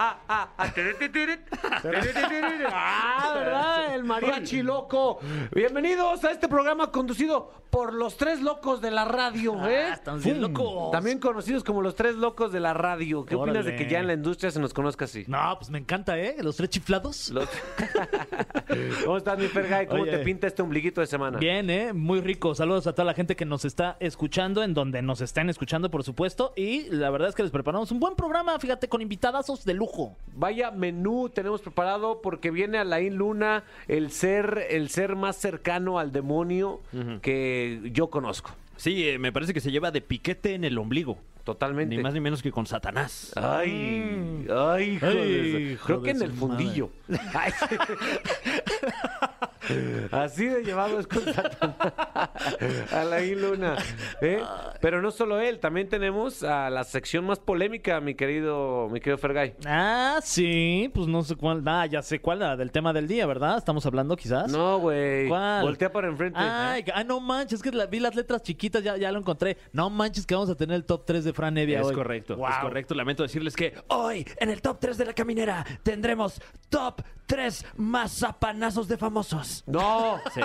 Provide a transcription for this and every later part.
Ah, ¿verdad? El mariachi loco. Bienvenidos a este programa conducido por los tres locos de la radio, ¿eh? Ah, estamos bien Fum. locos. También conocidos como los tres locos de la radio. ¿Qué opinas de Órale. que ya en la industria se nos conozca así? No, pues me encanta, ¿eh? Los tres chiflados. Los- ¿Cómo estás, mi Fergay? ¿Cómo Oye. te pinta este ombliguito de semana? Bien, ¿eh? Muy rico. Saludos a toda la gente que nos está escuchando, en donde nos están escuchando, por supuesto. Y la verdad es que les preparamos un buen programa, fíjate, con invitadazos de lujo. Vaya menú tenemos preparado porque viene Alain Luna, el ser, el ser más cercano al demonio que yo conozco. Sí, eh, me parece que se lleva de piquete en el ombligo. Totalmente. Ni más ni menos que con Satanás. Ay, ay, hijo de Ay, hijo Creo de que en el fundillo. Ay. Así de llevado es con Satanás. Alain Luna. ¿eh? Pero no solo él, también tenemos a la sección más polémica, mi querido, mi querido Fergay. Ah, sí, pues no sé cuál. Ah, ya sé cuál, la del tema del día, ¿verdad? Estamos hablando quizás. No, güey. ¿Cuál? Voltea para enfrente. Ay, ah, no manches, es que la- vi las letras chiquitas, ya, ya lo encontré. No manches que vamos a tener el top 3 de Fran Evia Es hoy. correcto, Wow. es correcto. Lamento decirles que hoy en el top 3 de la caminera tendremos top 3 mazapanazos de famosos. No. Sí,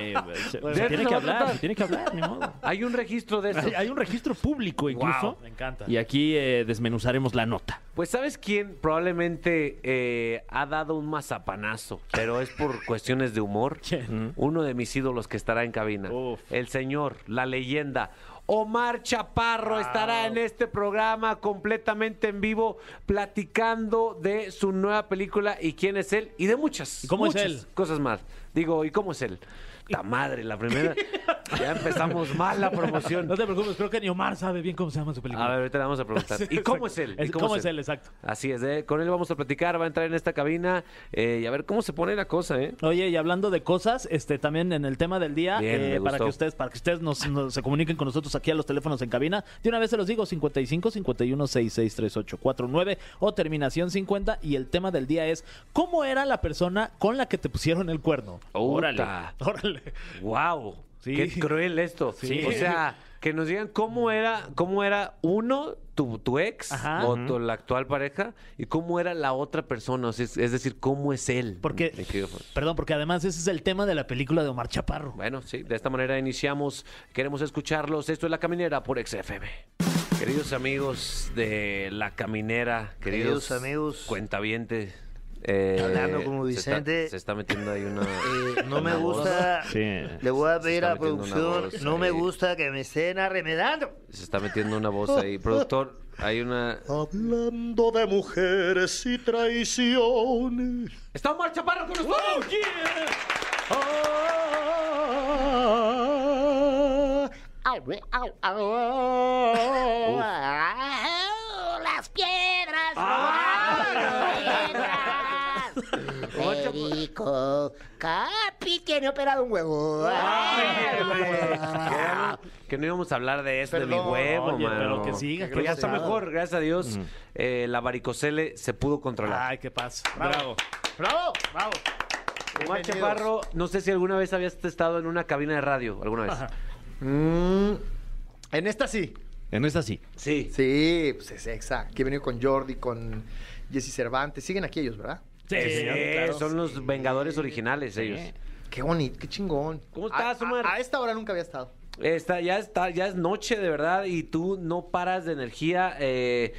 se, Pues, se ¿de tiene que hablar, se tiene que hablar, ni modo. Hay un registro de eso. Hay, hay un registro público incluso. Wow, me encanta. Y aquí eh, desmenuzaremos la nota. Pues ¿sabes quién probablemente eh, ha dado un mazapanazo? Pero es por cuestiones de humor. ¿Quién? Uno de mis ídolos que estará en cabina. Uf. El señor, la leyenda. Omar Chaparro estará en este programa completamente en vivo platicando de su nueva película y quién es él y de muchas, ¿Y cómo es él? cosas más. Digo, ¿y cómo es él? La madre, la primera. ya empezamos mal la promoción. No te preocupes, creo que ni Omar sabe bien cómo se llama su película. A ver, ahorita le vamos a preguntar. ¿Y cómo es él? ¿Y Es- ¿Cómo es él? Exacto. Así es, ¿eh? con él vamos a platicar, va a entrar en esta cabina eh, y a ver cómo se pone la cosa, ¿eh? Oye, y hablando de cosas, este también en el tema del día, Bien, eh, para que ustedes, para que ustedes nos, nos- se comuniquen con nosotros aquí a los teléfonos en cabina, de una vez se los digo, 55 51 66 38 49 o terminación 50 y el tema del día es ¿cómo era la persona con la que te pusieron el cuerno? Órale. Órale. ¡Wow! Sí. ¡Qué cruel esto! Sí. O sea, que nos digan cómo era, cómo era uno, tu, tu ex Ajá. o tu, la actual pareja, y cómo era la otra persona. O sea, es, es decir, cómo es él. Porque, Mi querido Juan. perdón, porque además ese es el tema de la película de Omar Chaparro. Bueno, sí, de esta manera iniciamos. Queremos escucharlos. Esto es La Caminera por XFM. Queridos amigos de La Caminera, queridos, Queridos amigos. cuentavientes. Eh, Hablando como se está- Vicente. Se está, metiendo ahí una. Eh, no me una gusta. Sí. Le voy a pedir a la producción. No me gusta que me estén arremedando. Se está metiendo una voz ahí. Productor, hay una. Hablando de mujeres y traiciones. ¡Está Omar Chaparro con nosotros! Las piedras. Ah. Perico Capi tiene operado un huevo. Que no íbamos a hablar de esto, de mi Perdón. huevo, Oye, mano. pero que siga, Pero que ya está mejor, gracias a Dios. Eh, la varicocele se pudo controlar. Ay, qué pasa. Bravo. ¡Bravo! ¡Bravo! Omar bienvenidos. Chaparro, no sé si alguna vez habías estado en una cabina de radio, alguna vez. Mm, en esta sí. En esta sí. Sí. Sí, pues es exa. Que he venido con Jordi, con Jesse Cervantes. Siguen aquí ellos, ¿verdad? Sí, Sí, señor, claro. son los Vengadores originales ellos. Qué bonito, qué chingón. ¿Cómo estás, A- a- Omar? A, esta hora nunca había estado. Está, ya está, ya es noche de verdad y tú no paras de energía. eh,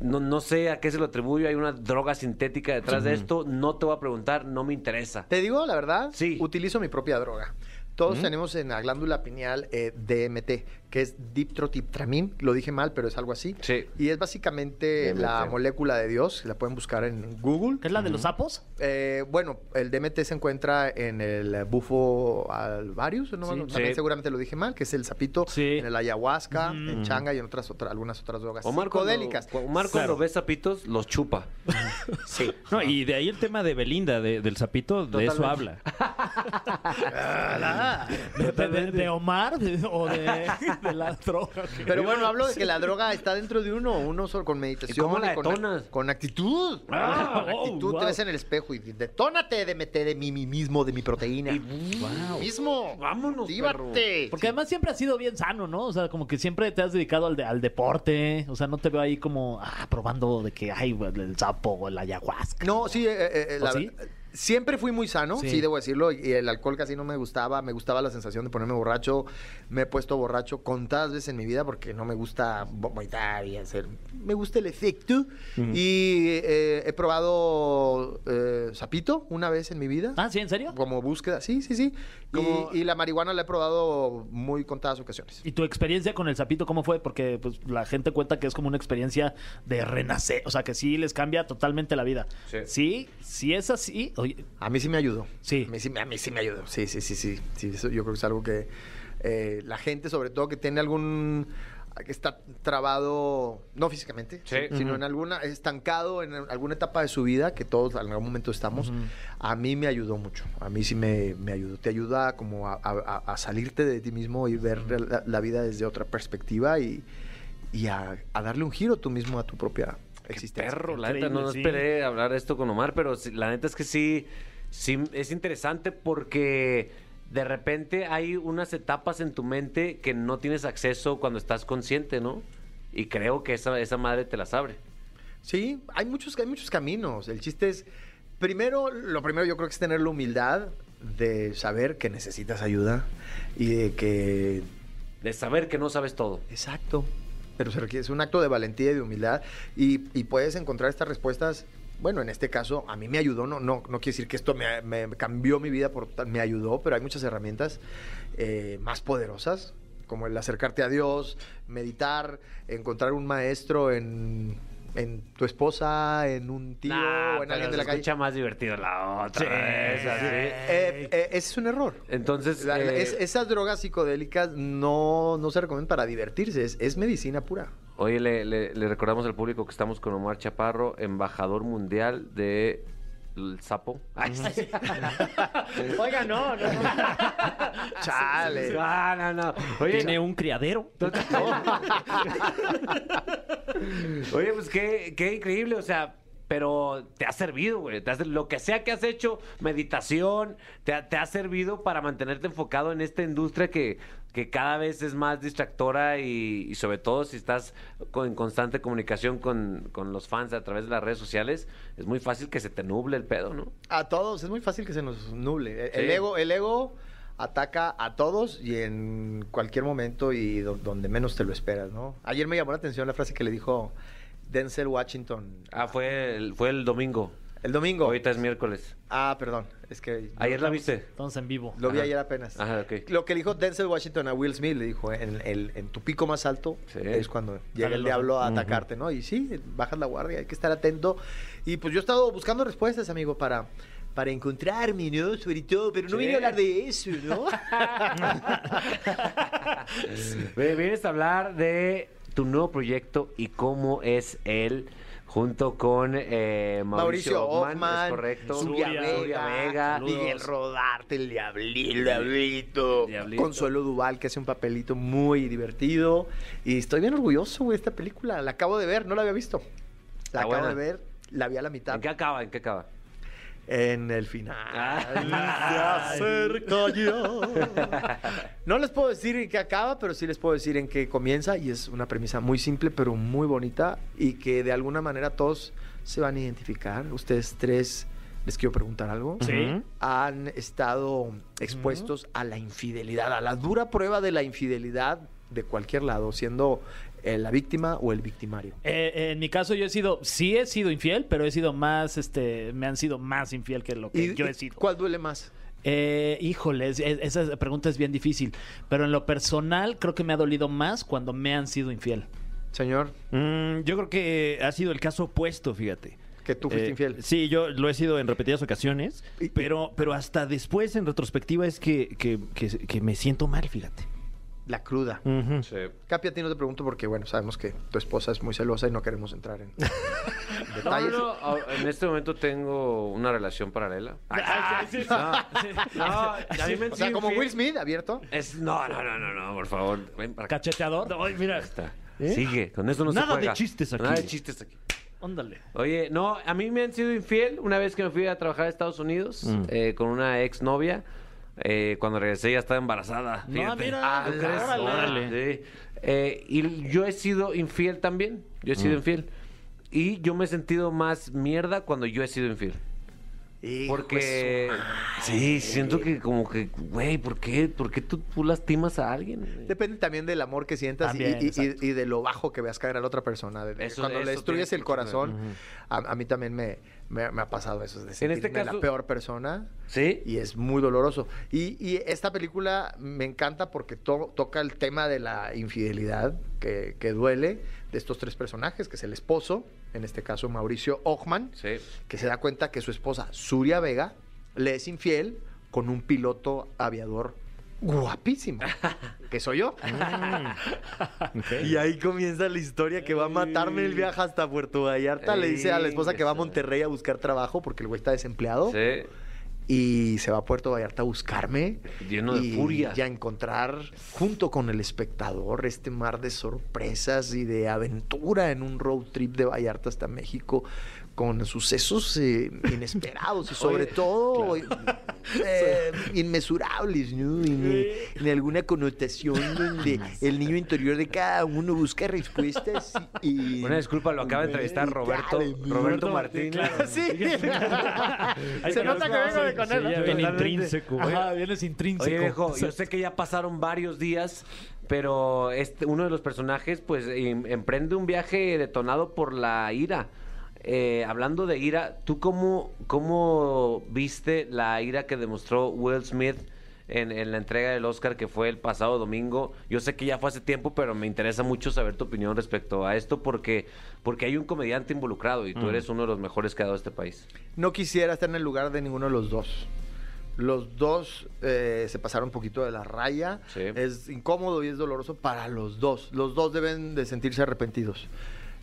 no, no sé a qué se lo atribuyo, hay una droga sintética detrás de esto. No te voy a preguntar, no me interesa. Te digo la verdad, Sí. utilizo mi propia droga. Todos tenemos en la glándula pineal eh, DMT, que es diptrotiptramín. Lo dije mal, pero es algo así. Sí. Y es básicamente DMT. la molécula de Dios. La pueden buscar en Google. ¿Qué es la de los sapos? Eh, bueno, el DMT se encuentra en el bufo alvarius, ¿no? Sí. también Sí. seguramente lo dije mal, que es el sapito, Sí. en el ayahuasca, en changa y en otras, otras algunas otras drogas Omar, cuando, psicodélicas. Omar cuando ve sapitos, los chupa. Sí. No, y de ahí el tema de Belinda, de- del sapito, de eso habla. ¿De, de- de Omar? De- ¿O de.? de la droga. Pero bueno, hablo de que la droga está dentro de uno, uno solo con meditación. ¿Y cómo la y con, actitud. Ah, con oh, actitud wow. te ves en el espejo y detónate de meter de mí, mí mismo, de mi proteína. Mismo. Vámonos, Actívate. Porque además siempre has sido bien sano, ¿no? O sea, como que siempre te has dedicado al, de- al deporte. O sea, no te veo ahí como ah, probando de que hay el sapo o la ayahuasca. No, sí, eh, eh, eh, ¿O la- sí? Siempre fui muy sano, Sí. sí. debo decirlo, y el alcohol casi no me gustaba, me gustaba la sensación de ponerme borracho, me he puesto borracho contadas veces en mi vida porque no me gusta vomitar y hacer, me gusta el efecto, y eh, he probado eh, sapito una vez en mi vida. Ah, ¿sí? ¿En serio? Como búsqueda, sí, sí, sí. Y- la marihuana la he probado muy contadas ocasiones. ¿Y tu experiencia con el sapito cómo fue? Porque pues, la gente cuenta que es como una experiencia de renacer. O sea, que sí les cambia totalmente la vida. Sí. Sí, es así. Oye, A mí sí me ayudó. Sí. A mí sí, a mí sí me ayudó. Sí, sí, sí, sí. sí eso yo creo que es algo que eh, la gente, sobre todo que tiene algún que está trabado, no físicamente, Sí. sino en alguna, estancado en alguna etapa de su vida, que todos en algún momento estamos, a mí me ayudó mucho, a mí sí me, me ayudó, te ayuda como a, a- a salirte de ti mismo y ver la, la vida desde otra perspectiva y, y a, a darle un giro tú mismo a tu propia existencia. Perro, la neta, no, sí. esperé hablar esto con Omar, pero la neta es que sí, sí es interesante porque de repente hay unas etapas en tu mente que no tienes acceso cuando estás consciente, ¿no? Y creo que esa, esa madre te las abre. Sí, hay muchos, hay muchos caminos. El chiste es, primero, lo primero yo creo que es tener la humildad de saber que necesitas ayuda y de que, De saber que no sabes todo. exacto, pero es un acto de valentía y de humildad y, puedes encontrar estas respuestas. Bueno, en este caso a mí me ayudó, no, no, no quiere decir que esto me, cambió mi vida, por, me ayudó, pero hay muchas herramientas eh, más poderosas, como el acercarte a Dios, meditar, encontrar un maestro en, en tu esposa, en un tío, Nah, o en alguien de la calle. escucha más divertido la otra. esa, sí. Eh, eh, ese es un error. Entonces, la- eh, es- esas drogas psicodélicas no, no se recomiendan para divertirse, es, es medicina pura. Oye, le, le- le recordamos al público que estamos con Omar Chaparro, embajador mundial de el sapo. Ay, sí. Oiga, no, no. Chale. No, no, no. Oye, Tiene un criadero. Oye, pues qué, qué increíble, o sea, pero te ha servido, güey. te ha ser- lo que sea que has hecho, meditación, te ha, te ha servido para mantenerte enfocado en esta industria que, que cada vez es más distractora y, y sobre todo si estás con- en constante comunicación con, con los fans a través de las redes sociales, es muy fácil que se te nuble el pedo, ¿no? A todos, es muy fácil que se nos nuble. El, ego, el ego ataca a todos y en cualquier momento y do- donde menos te lo esperas, ¿no? Ayer me llamó la atención la frase que le dijo Denzel Washington. Ah, fue el, fue el domingo. El domingo. Ahorita es miércoles. Ah, perdón. Es que Ayer la viste. Estamos en vivo. lo vi Ajá. ayer apenas. Ajá, ok. Lo que le dijo Denzel Washington a Will Smith, le dijo, en, el- en tu pico más alto Sí. es cuando llega Dale el diablo a atacarte, ¿no? Y sí, bajas la guardia, hay que estar atento. Y pues yo he estado buscando respuestas, amigo, para, para encontrarme, ¿no? Sobre todo, pero no vine a hablar de eso, ¿no? Vienes a hablar de tu nuevo proyecto y cómo es él junto con eh, Mauricio, Mauricio Ockman, correcto. Zuria Vega. Miguel Rodarte, el Diablito, el Diablito, Diablito. Consuelo Duval, que hace un papelito muy divertido. Y estoy bien orgulloso, güey, de esta película. La acabo de ver, no la había visto. La acabo buena. de ver, la vi a la mitad. ¿En qué acaba? ¿En qué acaba? En el final. Ah. Se acerca ya. No les puedo decir en qué acaba, pero sí les puedo decir en qué comienza. Y es una premisa muy simple, pero muy bonita. Y que de alguna manera todos se van a identificar. Ustedes tres, les quiero preguntar algo. Sí. Han estado expuestos a la infidelidad, a la dura prueba de la infidelidad de cualquier lado, siendo eh, la víctima o el victimario. Eh, en mi caso yo he sido, sí he sido infiel, pero he sido más, este, me han sido más infiel que lo que ¿Y yo he sido. ¿Cuál duele más? Eh, híjole, es- es- esa pregunta es bien difícil, pero en lo personal creo que me ha dolido más cuando me han sido infiel. Señor, Mm, yo creo que ha sido el caso opuesto, fíjate. que tú fuiste Eh, infiel. Sí, yo lo he sido en repetidas ocasiones, Y- pero, pero hasta después, en retrospectiva, es que, que, que- que me siento mal, fíjate. La cruda. Ujú. Sí. Capi, a ti no te pregunto porque, bueno, sabemos que tu esposa es muy celosa y no queremos entrar en... No, detalles. no, no, En este momento tengo una relación paralela. No, a mí me han O sea, como. Will Smith, abierto. Es, no, no, no, no, no, por favor. Ven para acá. ¿Cacheteador? Ay, mira. Está. ¿Eh? Sigue, con eso no Nada se de chistes aquí. Nada de chistes aquí. Ándale. Oye, no, a mí me han sido infiel una vez que me fui a trabajar a Estados Unidos Mm. eh, con una exnovia. Eh, cuando regresé ya estaba embarazada. No, fíjate. mira, Ah, ¿tú órale. crees? Órale. Sí. Eh, y yo he sido infiel también. Yo he sido Mm. infiel. Y yo me he sentido más mierda cuando yo he sido infiel. Porque madre. sí, siento que como que, güey, ¿por qué, ¿por qué tú, tú lastimas a alguien? Depende también del amor que sientas y- También, y, y- exacto. y de lo bajo que veas caer a la otra persona. de- de- Eso- cuando le destruyes tiene el mucho que ver. corazón, a, a mí también me, me- me ha pasado eso, de En sentirme este caso- la peor persona. ¿Sí? Y es muy doloroso. Y, y esta película me encanta porque to- toca el tema de la infidelidad que, que duele de estos tres personajes, que es el esposo, en este caso Mauricio Ochman, Sí. que se da cuenta que su esposa, Suria Vega, le es infiel con un piloto aviador guapísimo, que soy yo. Y ahí comienza la historia que va a matarme el viaje hasta Puerto Vallarta. Le dice a la esposa que va a Monterrey a buscar trabajo porque el güey está desempleado. Sí. Y se va a Puerto Vallarta a buscarme. Lleno de y furia. Y a encontrar, junto con el espectador, este mar de sorpresas y de aventura en un road trip de Vallarta hasta México, con sucesos eh, inesperados y sobre todo eh, inmesurables, ¿no? En, en alguna connotación donde el niño interior de cada uno busca respuestas y... y- Una disculpa, lo acaba de entrevistar Roberto, Dale, Roberto Martínez. Sí. Se nota que vengo de con él. viene intrínseco. Ajá, vienes intrínseco. Oye, viejo, yo sé que ya pasaron varios días, pero este, uno de los personajes, pues, em- emprende un viaje detonado por la ira. Eh, hablando de ira, ¿tú cómo, cómo viste la ira que demostró Will Smith en, en la entrega del Oscar que fue el pasado domingo? Yo sé que ya fue hace tiempo, pero me interesa mucho saber tu opinión respecto a esto porque, porque hay un comediante involucrado y tú eres uno de los mejores que ha dado este país. No quisiera estar en el lugar de ninguno de los dos. Los dos eh, se pasaron un poquito de la raya. Sí. Es incómodo y es doloroso para los dos. Los dos deben de sentirse arrepentidos.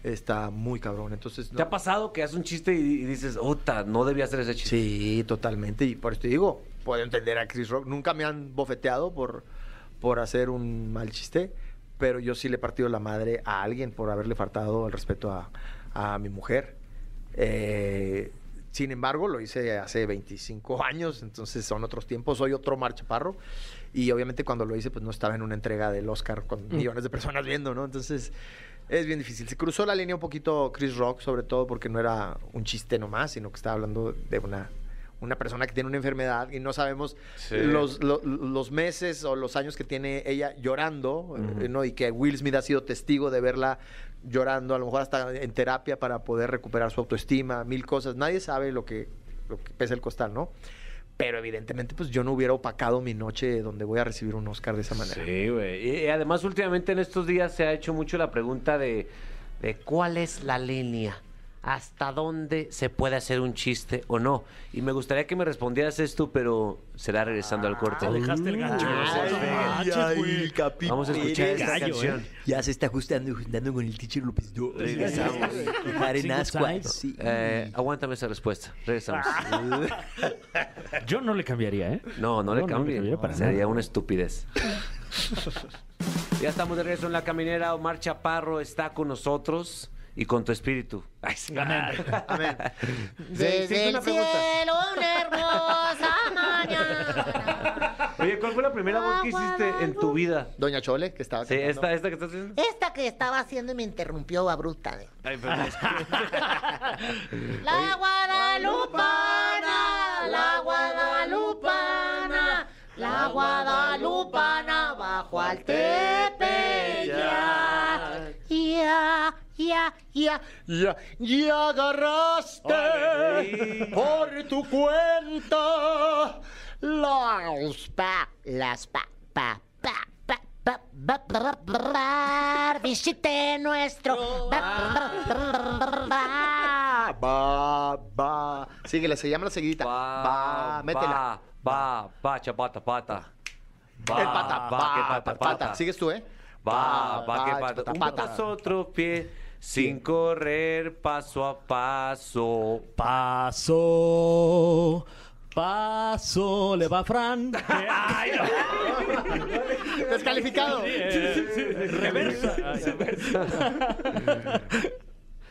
Está muy cabrón. Entonces, ¿Te no. ha pasado que haces un chiste y, dices, ¡Ota! No debía hacer ese chiste. Sí, totalmente. Y por eso te digo, puedo entender a Chris Rock. Nunca me han bofeteado por, por hacer un mal chiste, pero yo sí le he partido la madre a alguien por haberle faltado el respeto a, a mi mujer. Eh, sin embargo, lo hice hace 25 años, entonces son otros tiempos. Soy otro Mar Chaparro. Y obviamente cuando lo hice, pues no estaba en una entrega del Oscar con millones de personas viendo, ¿no? Entonces es bien difícil. Se cruzó la línea un poquito Chris Rock, sobre todo porque no era un chiste nomás, sino que estaba hablando de una, una persona que tiene una enfermedad y no sabemos Sí. los, lo- los meses o los años que tiene ella llorando, ¿no? Y que Will Smith ha sido testigo de verla llorando, a lo mejor hasta en terapia para poder recuperar su autoestima, mil cosas. Nadie sabe lo que, lo que pesa el costal, ¿no? Pero evidentemente, pues yo no hubiera opacado mi noche donde voy a recibir un Oscar de esa manera. Sí, güey. Y, además, últimamente en estos días se ha hecho mucho la pregunta de, de cuál es la línea. ¿Hasta dónde se puede hacer un chiste o no? Y me gustaría que me respondieras esto, pero será regresando al corte. Te dejaste el gancho. Ay, Manches, ay. Capi Vamos a escuchar esta gallo, canción. Ya se está ajustando, juntando con el teacher López. Yo, Regresamos. Sí. Eh, aguántame esa respuesta. Regresamos. Yo no le cambiaría, ¿eh? No, no le No, no le cambie. cambiaría para Sería nada. una estupidez. ya estamos de regreso en la caminera. Omar Chaparro está con nosotros y con tu espíritu. Ay, sí. Amén. Desde sí, una el pregunta. cielo una hermosa mañana. Oye, ¿cuál fue la primera voz que hiciste en tu vida? Doña Chole, que estaba Sí, cantando. esta, esta que estás haciendo. Esta que estaba haciendo me interrumpió abrupta. Ay, perdón. La guadalupana, la guadalupana, la guadalupana bajo al tepeyac. Ya, ya, ya, ya, y agarraste por tu cuenta las pa, las pa, pa, pa. Visite nuestro ba, ba. Síguela, se llama la seguidita. Ba, métela. Ba, ba, chapata, pata. Ba, el pata, ba, pata, pata. Sigues tú, ¿eh? Va, va, que pata. Un pata, otro pie sin correr paso a paso. Paso, paso, le va Fran. Ay, no. Descalificado. Reversa.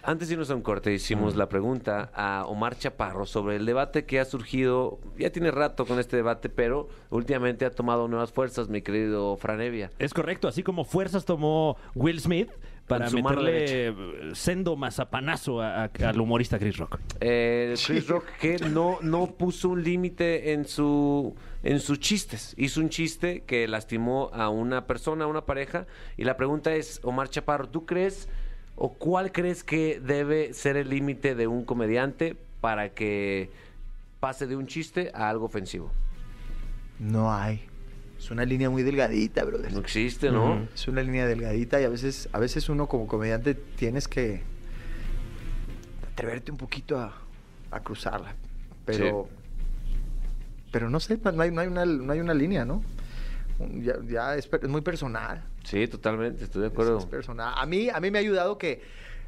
Antes de irnos a un corte, hicimos la pregunta a Omar Chaparro sobre el debate que ha surgido, ya tiene rato con este debate, pero últimamente ha tomado nuevas fuerzas, mi querido Franevia. Es correcto, así como fuerzas tomó Will Smith para meterle sendo mazapanazo a- a- al humorista Chris Rock. Eh, Chris Rock que no, no puso un límite en su en sus chistes. Hizo un chiste que lastimó a una persona, a una pareja. Y la pregunta es, Omar Chaparro, ¿tú crees o cuál crees que debe ser el límite de un comediante para que pase de un chiste a algo ofensivo? No hay. Es una línea muy delgadita, brother. No existe, ¿no? Es una línea delgadita y a veces, a veces uno como comediante tienes que atreverte un poquito a, a cruzarla. Pero, pero no sé, no hay, no hay una, no hay una línea, ¿no? Ya, ya es, es muy personal. Sí, totalmente, estoy de Es- acuerdo. es personal. A mí, a mí me ha ayudado que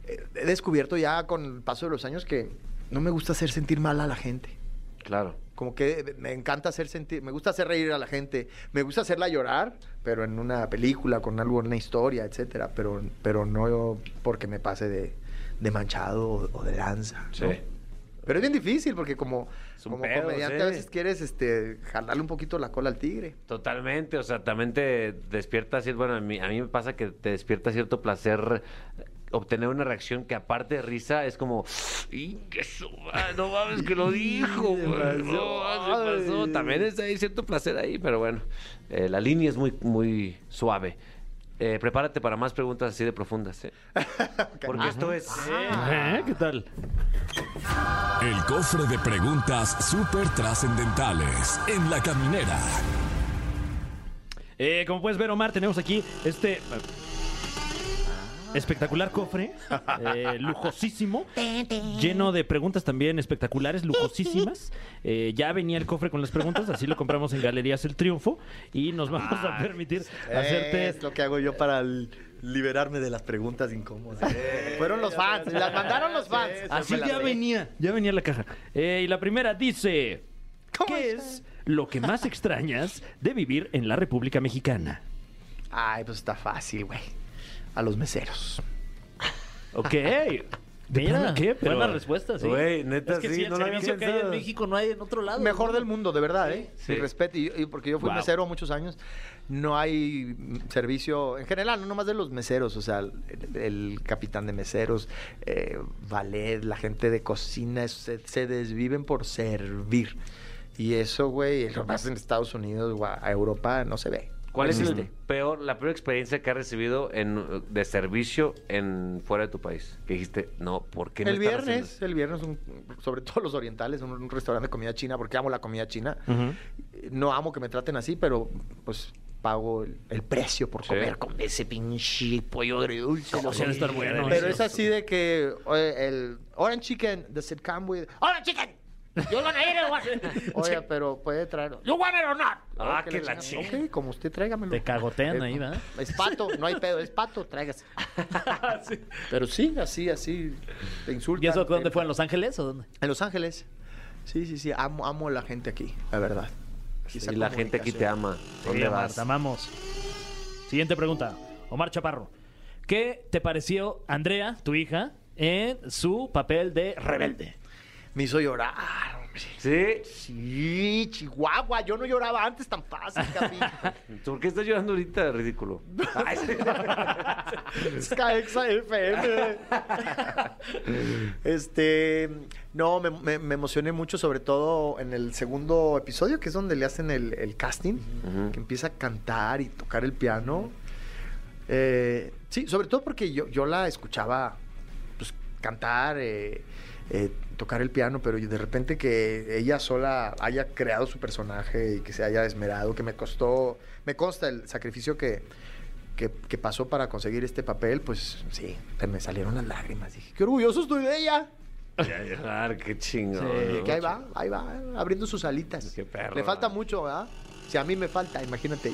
eh, he descubierto ya con el paso de los años que no me gusta hacer sentir mal a la gente. Claro. Como que me encanta hacer sentir, me gusta hacer reír a la gente, me gusta hacerla llorar, pero en una película, con algo, una historia, etcétera, pero, pero no porque me pase de, de manchado o, o de lanza. ¿no? Sí. Pero es bien difícil porque como, como pedo, comediante sí. a veces quieres este, jalarle un poquito la cola al tigre. Totalmente, o sea, también te despierta cierto, bueno, a mí, a mí me pasa que te despierta cierto placer obtener una reacción que aparte de risa es como, "Y no mames que lo dijo, güey, no, se pasó". También es ahí cierto placer ahí, pero bueno, eh, la línea es muy, muy suave. Eh, prepárate para más preguntas así de profundas, ¿eh? Porque esto es... ¿Eh? ¿Qué tal? El cofre de preguntas súper trascendentales en la caminera. Eh, como puedes ver, Omar, tenemos aquí este espectacular cofre, eh, lujosísimo, lleno de preguntas también espectaculares, lujosísimas. Eh, ya venía el cofre con las preguntas, así lo compramos en Galerías El Triunfo y nos vamos a permitir hacerte... Es lo que hago yo para liberarme de las preguntas incómodas. Fueron los fans, las mandaron los fans. Así ya venía, ya venía la caja. Eh, y la primera dice, ¿Cómo ¿qué está? es lo que más extrañas de vivir en la República Mexicana? Ay, pues está fácil, güey. A los meseros. Ok. Mira, plano qué? Pero- buena respuesta, sí. Güey, neta, es que sí, sí, el no lo había servicio que hay en pensado. México no hay en otro lado. Mejor del mundo, de verdad, ¿eh? Sí. Sí. respeto. Y, y porque yo fui Wow. mesero muchos años, no hay mm, servicio, en general, no nomás de los meseros, o sea, el, el capitán de meseros, eh, ballet, la gente de cocina, eso se, se desviven por servir. Y eso, güey, lo más en Estados Unidos o a a Europa no se ve. ¿Cuál es el peor, la peor experiencia que has recibido en, de servicio en fuera de tu país? Que dijiste, no, ¿por qué no El viernes, haciendo el viernes, un- sobre todo los orientales, un, un restaurante de comida china, porque amo la comida china. No amo que me traten así, pero pues pago el, el precio por Sí. comer con ese pinche pollo agridulce. ¿Cómo se estar buenos? Pero es así de que oye, el orange chicken, does it come with... Hola, chicken. You're gonna eat it. what- Oye, pero puede traer... You want it or not? Ah, que la chingada. Ok, como usted tráigamelo. Te cagotean Eh, ahí, ¿verdad? Es pato, no hay pedo, es pato, tráigase. Pero sí, así, así, te insultan. ¿Y eso dónde fue? ¿En Los Ángeles o dónde? En Los Ángeles. Sí, sí, sí. Amo, amo a la gente aquí, la verdad. Y la gente aquí te ama. ¿Dónde Sí, Omar, vas? te amamos. Siguiente pregunta. Omar Chaparro. ¿Qué te pareció Andrea, tu hija, en su papel de rebelde? Me hizo llorar, hombre. ¿Sí? Sí, Chihuahua. Yo no lloraba antes tan fácil, Capi. ¿Por qué estás llorando ahorita? Ridículo. Ay, sí. FM. este, no, me, me- me emocioné mucho, sobre todo en el segundo episodio, que es donde le hacen el, el casting, que empieza a cantar y tocar el piano. Eh, sí, sobre todo porque yo, yo la escuchaba pues, cantar, eh, eh, tocar el piano, pero de repente que ella sola haya creado su personaje y que se haya esmerado, que me costó, me consta el sacrificio que, que, que pasó para conseguir este papel, pues sí, se me salieron las lágrimas. Dije, qué orgulloso estoy de ella. Ya llorar, qué chingo. Y que ahí va, ahí va, abriendo sus alitas. Qué perro, Le falta mucho, ¿verdad? Si a mí me falta, imagínate.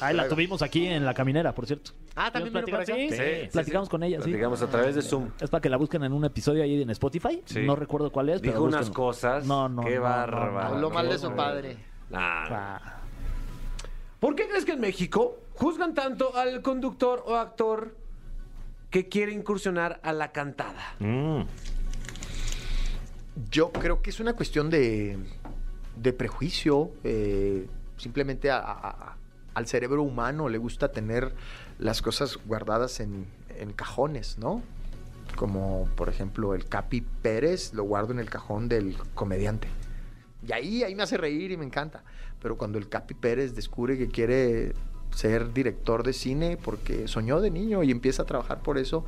Ahí la tuvimos aquí en la caminera, por cierto. Ah, ¿también vino por acá? Sí, Sí, sí, platicamos sí. con ella, sí. Platicamos a través de Zoom. Es para que la busquen en un episodio ahí en Spotify. Sí. No recuerdo cuál es. Dijo pero unas búsquenlo. cosas. No, no. Qué no, bárbaro. no, no. Habló mal de su padre. Nah. Ah. ¿Por qué crees que en México juzgan tanto al conductor o actor que quiere incursionar a la cantada? Mm. Yo creo que es una cuestión de, de prejuicio. eh, simplemente a- a- a- al cerebro humano le gusta tener las cosas guardadas en, en cajones, ¿no? Como por ejemplo el Capi Pérez lo guardo en el cajón del comediante. Y ahí, ahí me hace reír y me encanta. Pero cuando el Capi Pérez descubre que quiere ser director de cine porque soñó de niño y empieza a trabajar por eso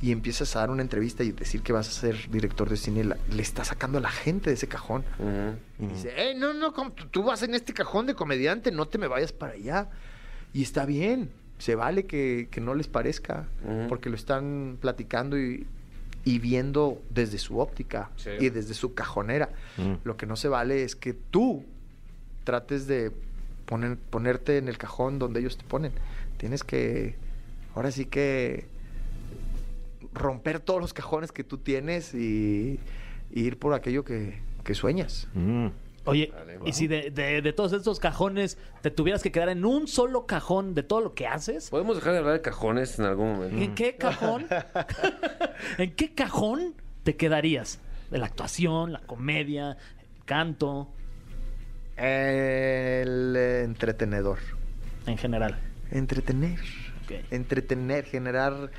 y empiezas a dar una entrevista y decir que vas a ser director de cine, la- le está sacando a la gente de ese cajón. Ujú. Y dice, "Eh, no, no, ¿cómo tú- tú vas en este cajón de comediante, no te me vayas para allá. Y está bien, se vale que, que no les parezca, porque lo están platicando y, y viendo desde su óptica Sí. y desde su cajonera. Lo que no se vale es que tú trates de poner, ponerte en el cajón donde ellos te ponen. Tienes que, ahora sí que romper todos los cajones que tú tienes y, y ir por aquello que, que sueñas. Oye, Vale, y si de, de- de todos estos cajones te tuvieras que quedar en un solo cajón de todo lo que haces, ¿Podemos dejar de hablar de cajones en algún momento? ¿en qué cajón? ¿En qué cajón te quedarías? De la actuación, la comedia, el canto, El eh, entretenedor. en general. Entretener. Entretener, generar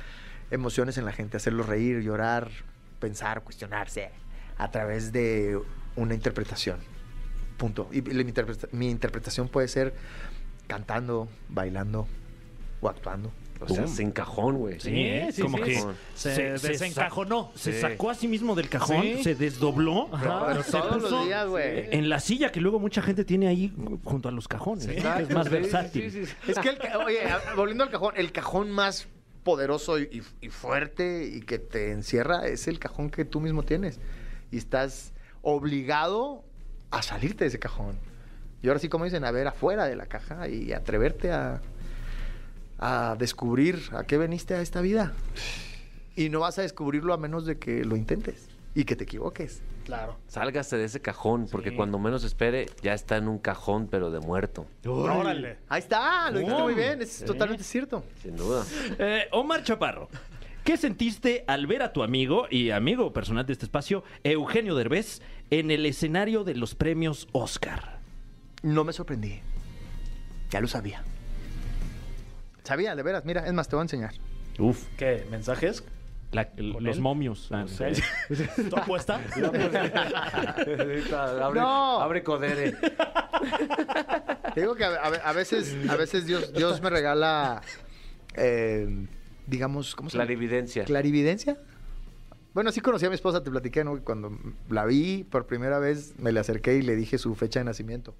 emociones en la gente, hacerlos reír, llorar, pensar, cuestionarse a través de una interpretación. Punto. Y interpreta- mi interpretación puede ser cantando, bailando o actuando. O sea, sin cajón, güey. Sí, sí, como sí. que Se desencajonó. Se sacó a sí mismo del cajón, Sí. se desdobló. Ajá. Pero se todos puso los días, güey. En la silla que luego mucha gente tiene ahí junto a los cajones. es más Sí, versátil. sí, sí. Es que, el ca- oye, volviendo al cajón, el cajón más poderoso y, y fuerte y que te encierra es el cajón que tú mismo tienes. Y estás obligado a salirte de ese cajón. Y ahora sí, como dicen, a ver afuera de la caja y atreverte a, a descubrir a qué veniste a esta vida. Y no vas a descubrirlo a menos de que lo intentes y que te equivoques. Claro. Sálgase de ese cajón, porque Sí. cuando menos espere, ya está en un cajón, pero de muerto. Órale. Ahí está, lo dijiste muy bien, es Sí. totalmente cierto. Sin duda. Eh, Omar Chaparro, ¿qué sentiste al ver a tu amigo y amigo personal de este espacio, Eugenio Derbez, en el escenario de los premios Oscar? No me sorprendí. Ya lo sabía. Sabía, de veras. Mira, es más, te voy a enseñar. Uf, ¿Qué? ¿Mensajes? la- los él? momios. Ah, ¿Tu apuesta? abre, No. abre Codere. Te digo que a, a- a veces, a veces Dios, Dios me regala, eh, digamos, ¿cómo se llama? Clarividencia. ¿Clarividencia? Bueno, sí conocí a mi esposa, te platiqué, ¿no? Cuando la vi por primera vez, me le acerqué y le dije su fecha de nacimiento.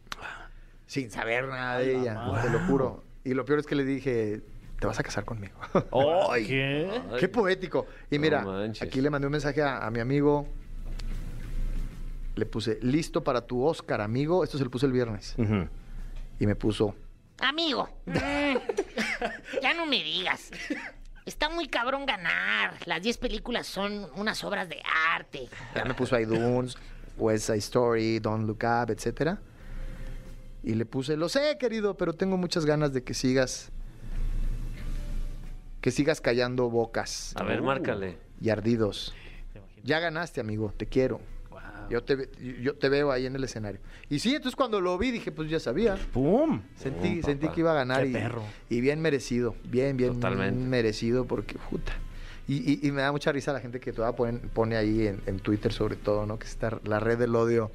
Sin saber nada de ella, madre. te lo juro. Y lo peor es que le dije, te vas a casar conmigo. ¡Ay! ¿Qué? Qué poético. Y mira, aquí le mandé un mensaje a, a mi amigo. Le puse, listo para tu Oscar, amigo. Esto se lo puse el viernes. Y me puso, Amigo, mm, ya no me digas. Está muy cabrón ganar. Las 10 películas son unas obras de arte. ya me puso iTunes, West Side Story, Don't Look Up, etcétera. Y le puse, lo sé, querido, pero tengo muchas ganas de que sigas, que sigas callando bocas A ver, márcale. y ardidos. Ya ganaste, amigo, te quiero. Yo te, yo te veo ahí en el escenario. Y sí, entonces cuando lo vi dije, pues ya sabía. ¡Pum! Sentí, sentí que iba a ganar Qué y, perro. y bien merecido, bien, bien Totalmente. merecido porque, puta. Y, y- y me da mucha risa la gente que todavía pone, pone ahí en, en Twitter sobre todo, ¿no? Que está la red del odio.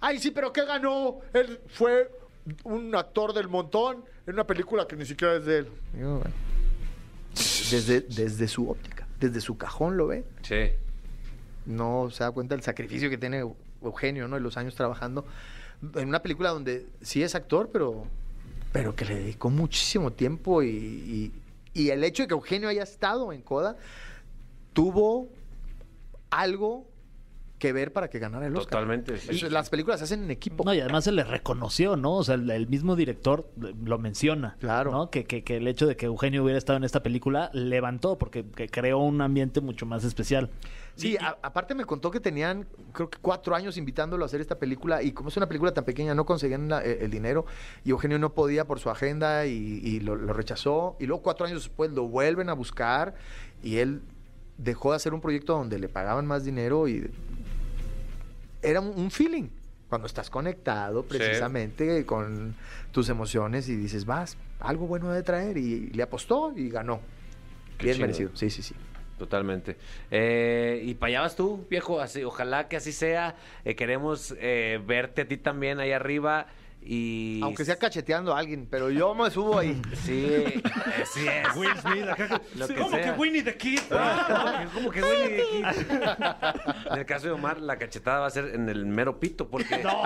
Ay, sí, pero ¿qué ganó? Él fue un actor del montón en una película que ni siquiera es de él. Digo, bueno, Desde, desde su óptica, desde su cajón lo ve Sí. No se da cuenta del sacrificio que tiene Eugenio, ¿no? Y los años trabajando en una película donde sí es actor, pero, pero que le dedicó muchísimo tiempo y, y- y el hecho de que Eugenio haya estado en Coda tuvo algo que ver para que ganara el Oscar. Totalmente, sí. Las películas se hacen en equipo. No, y además se le reconoció, ¿no? O sea, el, el mismo director lo menciona. Claro. ¿no? Que, que- que el hecho de que Eugenio hubiera estado en esta película levantó, porque que creó un ambiente mucho más especial. Sí, a- aparte me contó que tenían, creo que cuatro años invitándolo a hacer esta película y como es una película tan pequeña no conseguían la- eh, el dinero y Eugenio no podía por su agenda y, y lo, lo rechazó y luego cuatro años después lo vuelven a buscar y él dejó de hacer un proyecto donde le pagaban más dinero y era un, un feeling cuando estás conectado precisamente con tus emociones y dices vas algo bueno de traer y, le apostó y ganó Qué bien chido. merecido sí sí sí Totalmente. Eh, y para allá vas tú, viejo. Así, ojalá que así sea. Eh, queremos eh, verte a ti también ahí arriba. Y. Aunque sea cacheteando a alguien, pero yo me subo ahí. Sí, sí es. Will Smith acá. Lo que ¿Cómo sea. que Winnie the Kid? Ah, ¿Cómo que Winnie the Kid? En el caso de Omar, la cachetada va a ser en el mero pito, porque. No,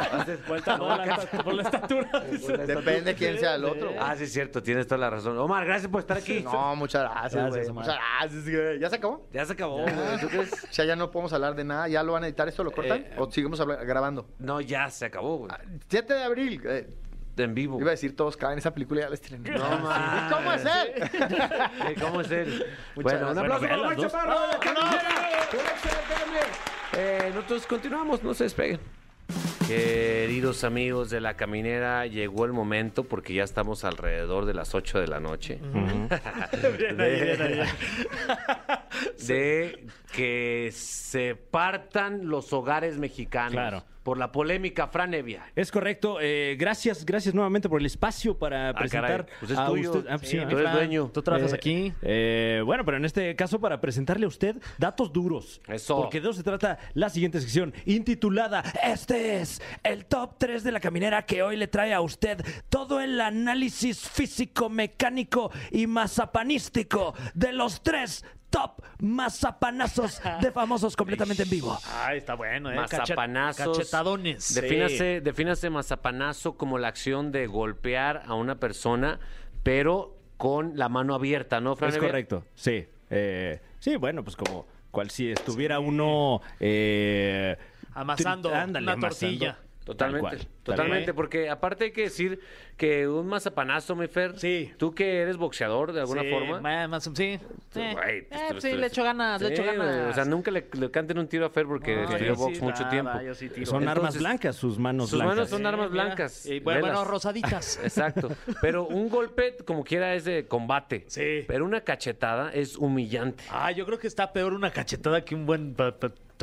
Pues, por, la, por la estatura. Depende quién sea el otro. Ah, sí, es cierto, tienes toda la razón. Omar, gracias por estar aquí. No, muchas gracias, Gracias, güey. Omar. Muchas gracias, güey. ¿Ya se acabó? Ya se acabó, güey. ¿Tú crees? O sea, ya no podemos hablar de nada. ¿Ya lo van a editar esto? ¿Lo cortan? Eh, ¿O seguimos grabando? No, ya se acabó, güey. Ah, 7 de abril. Eh, En vivo. iba a decir todos caen en esa película y ya les tienen. No, man. ¿Cómo es él? ¿Cómo es él? bueno, un gracias. aplauso Bueno, para dos. Chaparro. Eh, nosotros continuamos, no se despeguen. Queridos amigos de la caminera, llegó el momento porque ya estamos alrededor de las 8 de la noche. de, de que se partan los hogares mexicanos Claro. Por la polémica Franevia. Es correcto. eh, gracias, gracias nuevamente por el espacio para Ah, presentar caray, pues es a tuyo. usted. Ah, Sí, sí, tú eres dueño. Tú trabajas Eh, aquí. eh, bueno, pero en este caso para presentarle a usted datos duros. Eso. Porque de eso se trata la siguiente sección intitulada Este es el top 3 de la caminera que hoy le trae a usted todo el análisis físico, mecánico y mazapanístico de los tres top mazapanazos de famosos completamente en vivo. Ay, está bueno, ¿eh? Mazapanazos. Cachetadones. Defínase, defínase mazapanazo como la acción de golpear a una persona, pero con la mano abierta, ¿no, Fran? Es Evia? correcto, sí. Eh, sí, bueno, pues como cual si estuviera uno... eh, Amasando ándale, una amasando. tortilla. Totalmente, cual, totalmente, porque aparte hay que decir que un mazapanazo, mi Fer, Sí. tú que eres boxeador de alguna Sí, forma, más- sí. Tú, Eh, güey, eh, pues, tú- sí, tú- le echo ganas, le echo ganas. O sea, nunca le, le canten un tiro a Fer porque No, estudió box sí, mucho nada, tiempo. yo sí tiro. Son armas blancas, sus manos Sus blancas. manos son armas blancas. Y bueno, bueno, rosaditas. Exacto. Pero un golpe, como quiera, es de combate. Sí. Pero una cachetada es humillante. Ah, yo creo que está peor una cachetada que un buen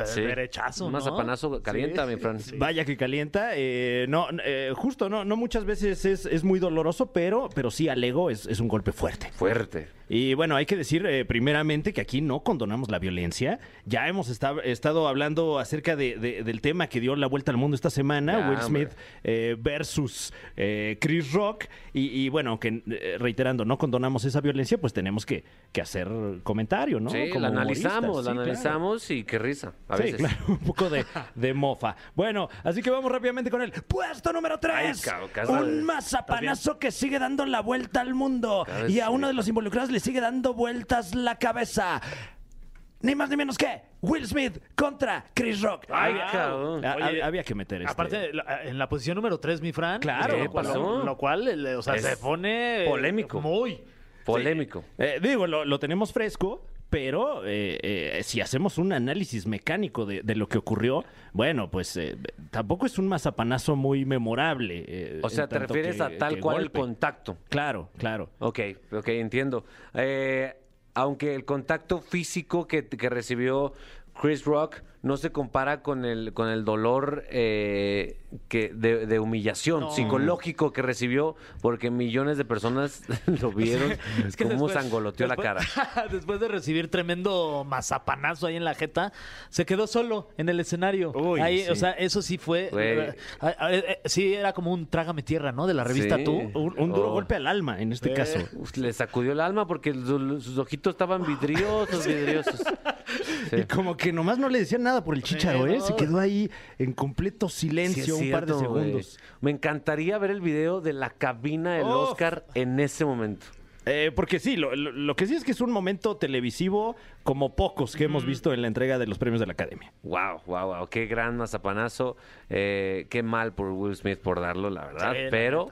Sí. derechazo, Un ¿no? mazapanazo calienta, Sí, mi Fran. sí. Vaya que calienta. eh, no, eh, justo, no, no muchas veces es, es muy doloroso, pero, pero sí al ego es, es un golpe fuerte. Fuerte. Y bueno, hay que decir eh, primeramente que aquí no condonamos la violencia. Ya hemos esta- estado hablando acerca de- de- del tema que dio la vuelta al mundo esta semana, Ya, Will Smith eh, versus eh, Chris Rock. Y, y bueno, eh, reiterando, no condonamos esa violencia, pues tenemos que, que hacer comentario, ¿no? Sí, Como la humoristas. analizamos, Sí, la claro. analizamos y qué risa. A sí, veces. claro, un poco de, de mofa. Bueno, así que vamos rápidamente con el puesto número 3. Ay, cabrón, casi- un mazapanazo que sigue dando la vuelta al mundo. Cada Y a uno de los involucrados le sigue dando vueltas la cabeza. Ni más ni menos que Will Smith contra Chris Rock. Ay, cabrón. Oye, había que meter este. Aparte, la- en la posición número 3, mi Fran. Claro. lo ¿Qué cual- pasó? Lo cual, el- o sea, Es se pone... polémico. Muy. Polémico. Eh, digo, lo, lo tenemos fresco, pero eh, eh, si hacemos un análisis mecánico de, de lo que ocurrió, bueno, pues eh, tampoco es un mazapanazo muy memorable. O sea, te refieres que- a tal cual el contacto. Claro, claro. Ok, ok, entiendo. Aunque el contacto físico que, que recibió Chris Rock no se compara con el, con el dolor eh, que de, de humillación No. psicológico que recibió porque millones de personas lo vieron Es que cómo sangoloteó la cara. después- de recibir tremendo mazapanazo ahí en la jeta, se quedó solo en el escenario. Uy, ahí, sí. O sea, eso sí fue. Eh, eh, sí, era como un trágame tierra, ¿no? De la revista Sí. Tú. Un, un duro Oh. golpe al alma en este Eh. caso. Uf, le sacudió el alma porque su- sus ojitos estaban vidriosos, vidriosos. Sí. Y como que nomás no le decían nada por el chicharo, ¿eh? Se quedó ahí en completo silencio un par de segundos. Me encantaría ver el video de la cabina del Uf. Oscar en ese momento. Eh, porque sí, lo, lo- lo que sí es que es un momento televisivo como pocos que hemos visto en la entrega de los premios de la Academia. Wow, wow, wow. Qué gran mazapanazo. Eh, qué mal por Will Smith por darlo, la verdad. Sí, la Pero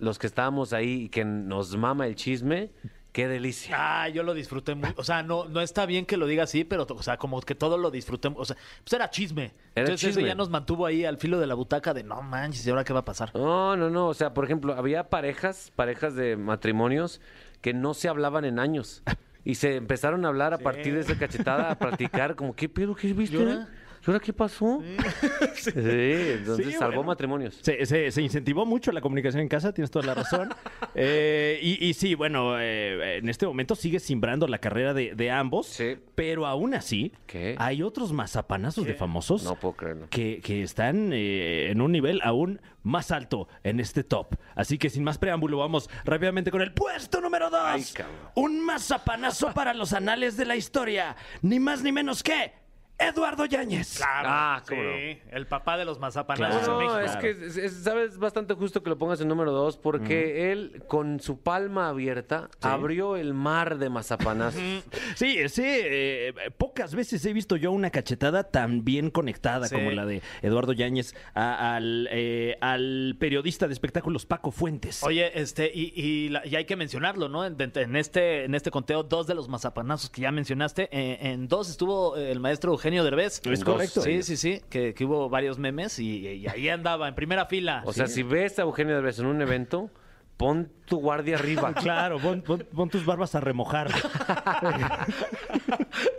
los que estábamos ahí y que nos mama el chisme, qué delicia. Ah, yo lo disfruté muy. O sea, no, no está bien que lo diga así, pero, o sea, como que todo lo disfruté. O sea, pues era chisme. Era Entonces eso chisme. ya nos mantuvo ahí al filo de la butaca de no manches, ¿y ahora qué va a pasar? No, no, no. O sea, por ejemplo, había parejas, parejas de matrimonios que no se hablaban en años. Y se empezaron a hablar a partir de esa cachetada, a platicar, como, ¿qué pedo? ¿Qué viste? ¿Y ahora? ¿Y ahora qué pasó? Sí, entonces Sí, salvó bueno. matrimonios. Se, se- se incentivó mucho la comunicación en casa, tienes toda la razón. Eh, y, y sí, bueno, eh, en este momento sigue simbrando la carrera de, de ambos, Sí. pero aún así ¿Qué? hay otros mazapanazos de famosos No puedo creerlo. que, que están eh, en un nivel aún más alto en este top. Así que sin más preámbulo, vamos rápidamente con el puesto número Ay, 2. cabrón. Un mazapanazo para los anales de la historia. Ni más ni menos que Eduardo Yáñez. Ah, cómo no. el papá de los mazapanazos Claro. en No, México. es que, es- es- ¿sabes? bastante justo que lo pongas en número dos porque él, con su palma abierta, abrió el mar de mazapanazos. Sí, ese, eh, pocas veces he visto yo una cachetada tan bien conectada Sí. como la de Eduardo Yáñez a- al, eh, al periodista de espectáculos Paco Fuentes. Oye, este, y, y la- y hay que mencionarlo, ¿no? En, en este, en este conteo, dos de los mazapanazos que ya mencionaste, eh, en dos estuvo el maestro Eugenio Derbez. Es correcto. Sí, sí, sí, que, que hubo varios memes y, y ahí andaba, en primera fila. O sea, si ves a Eugenio Derbez en un evento, pon tu guardia arriba. Claro, pon, pon- pon tus barbas a remojar.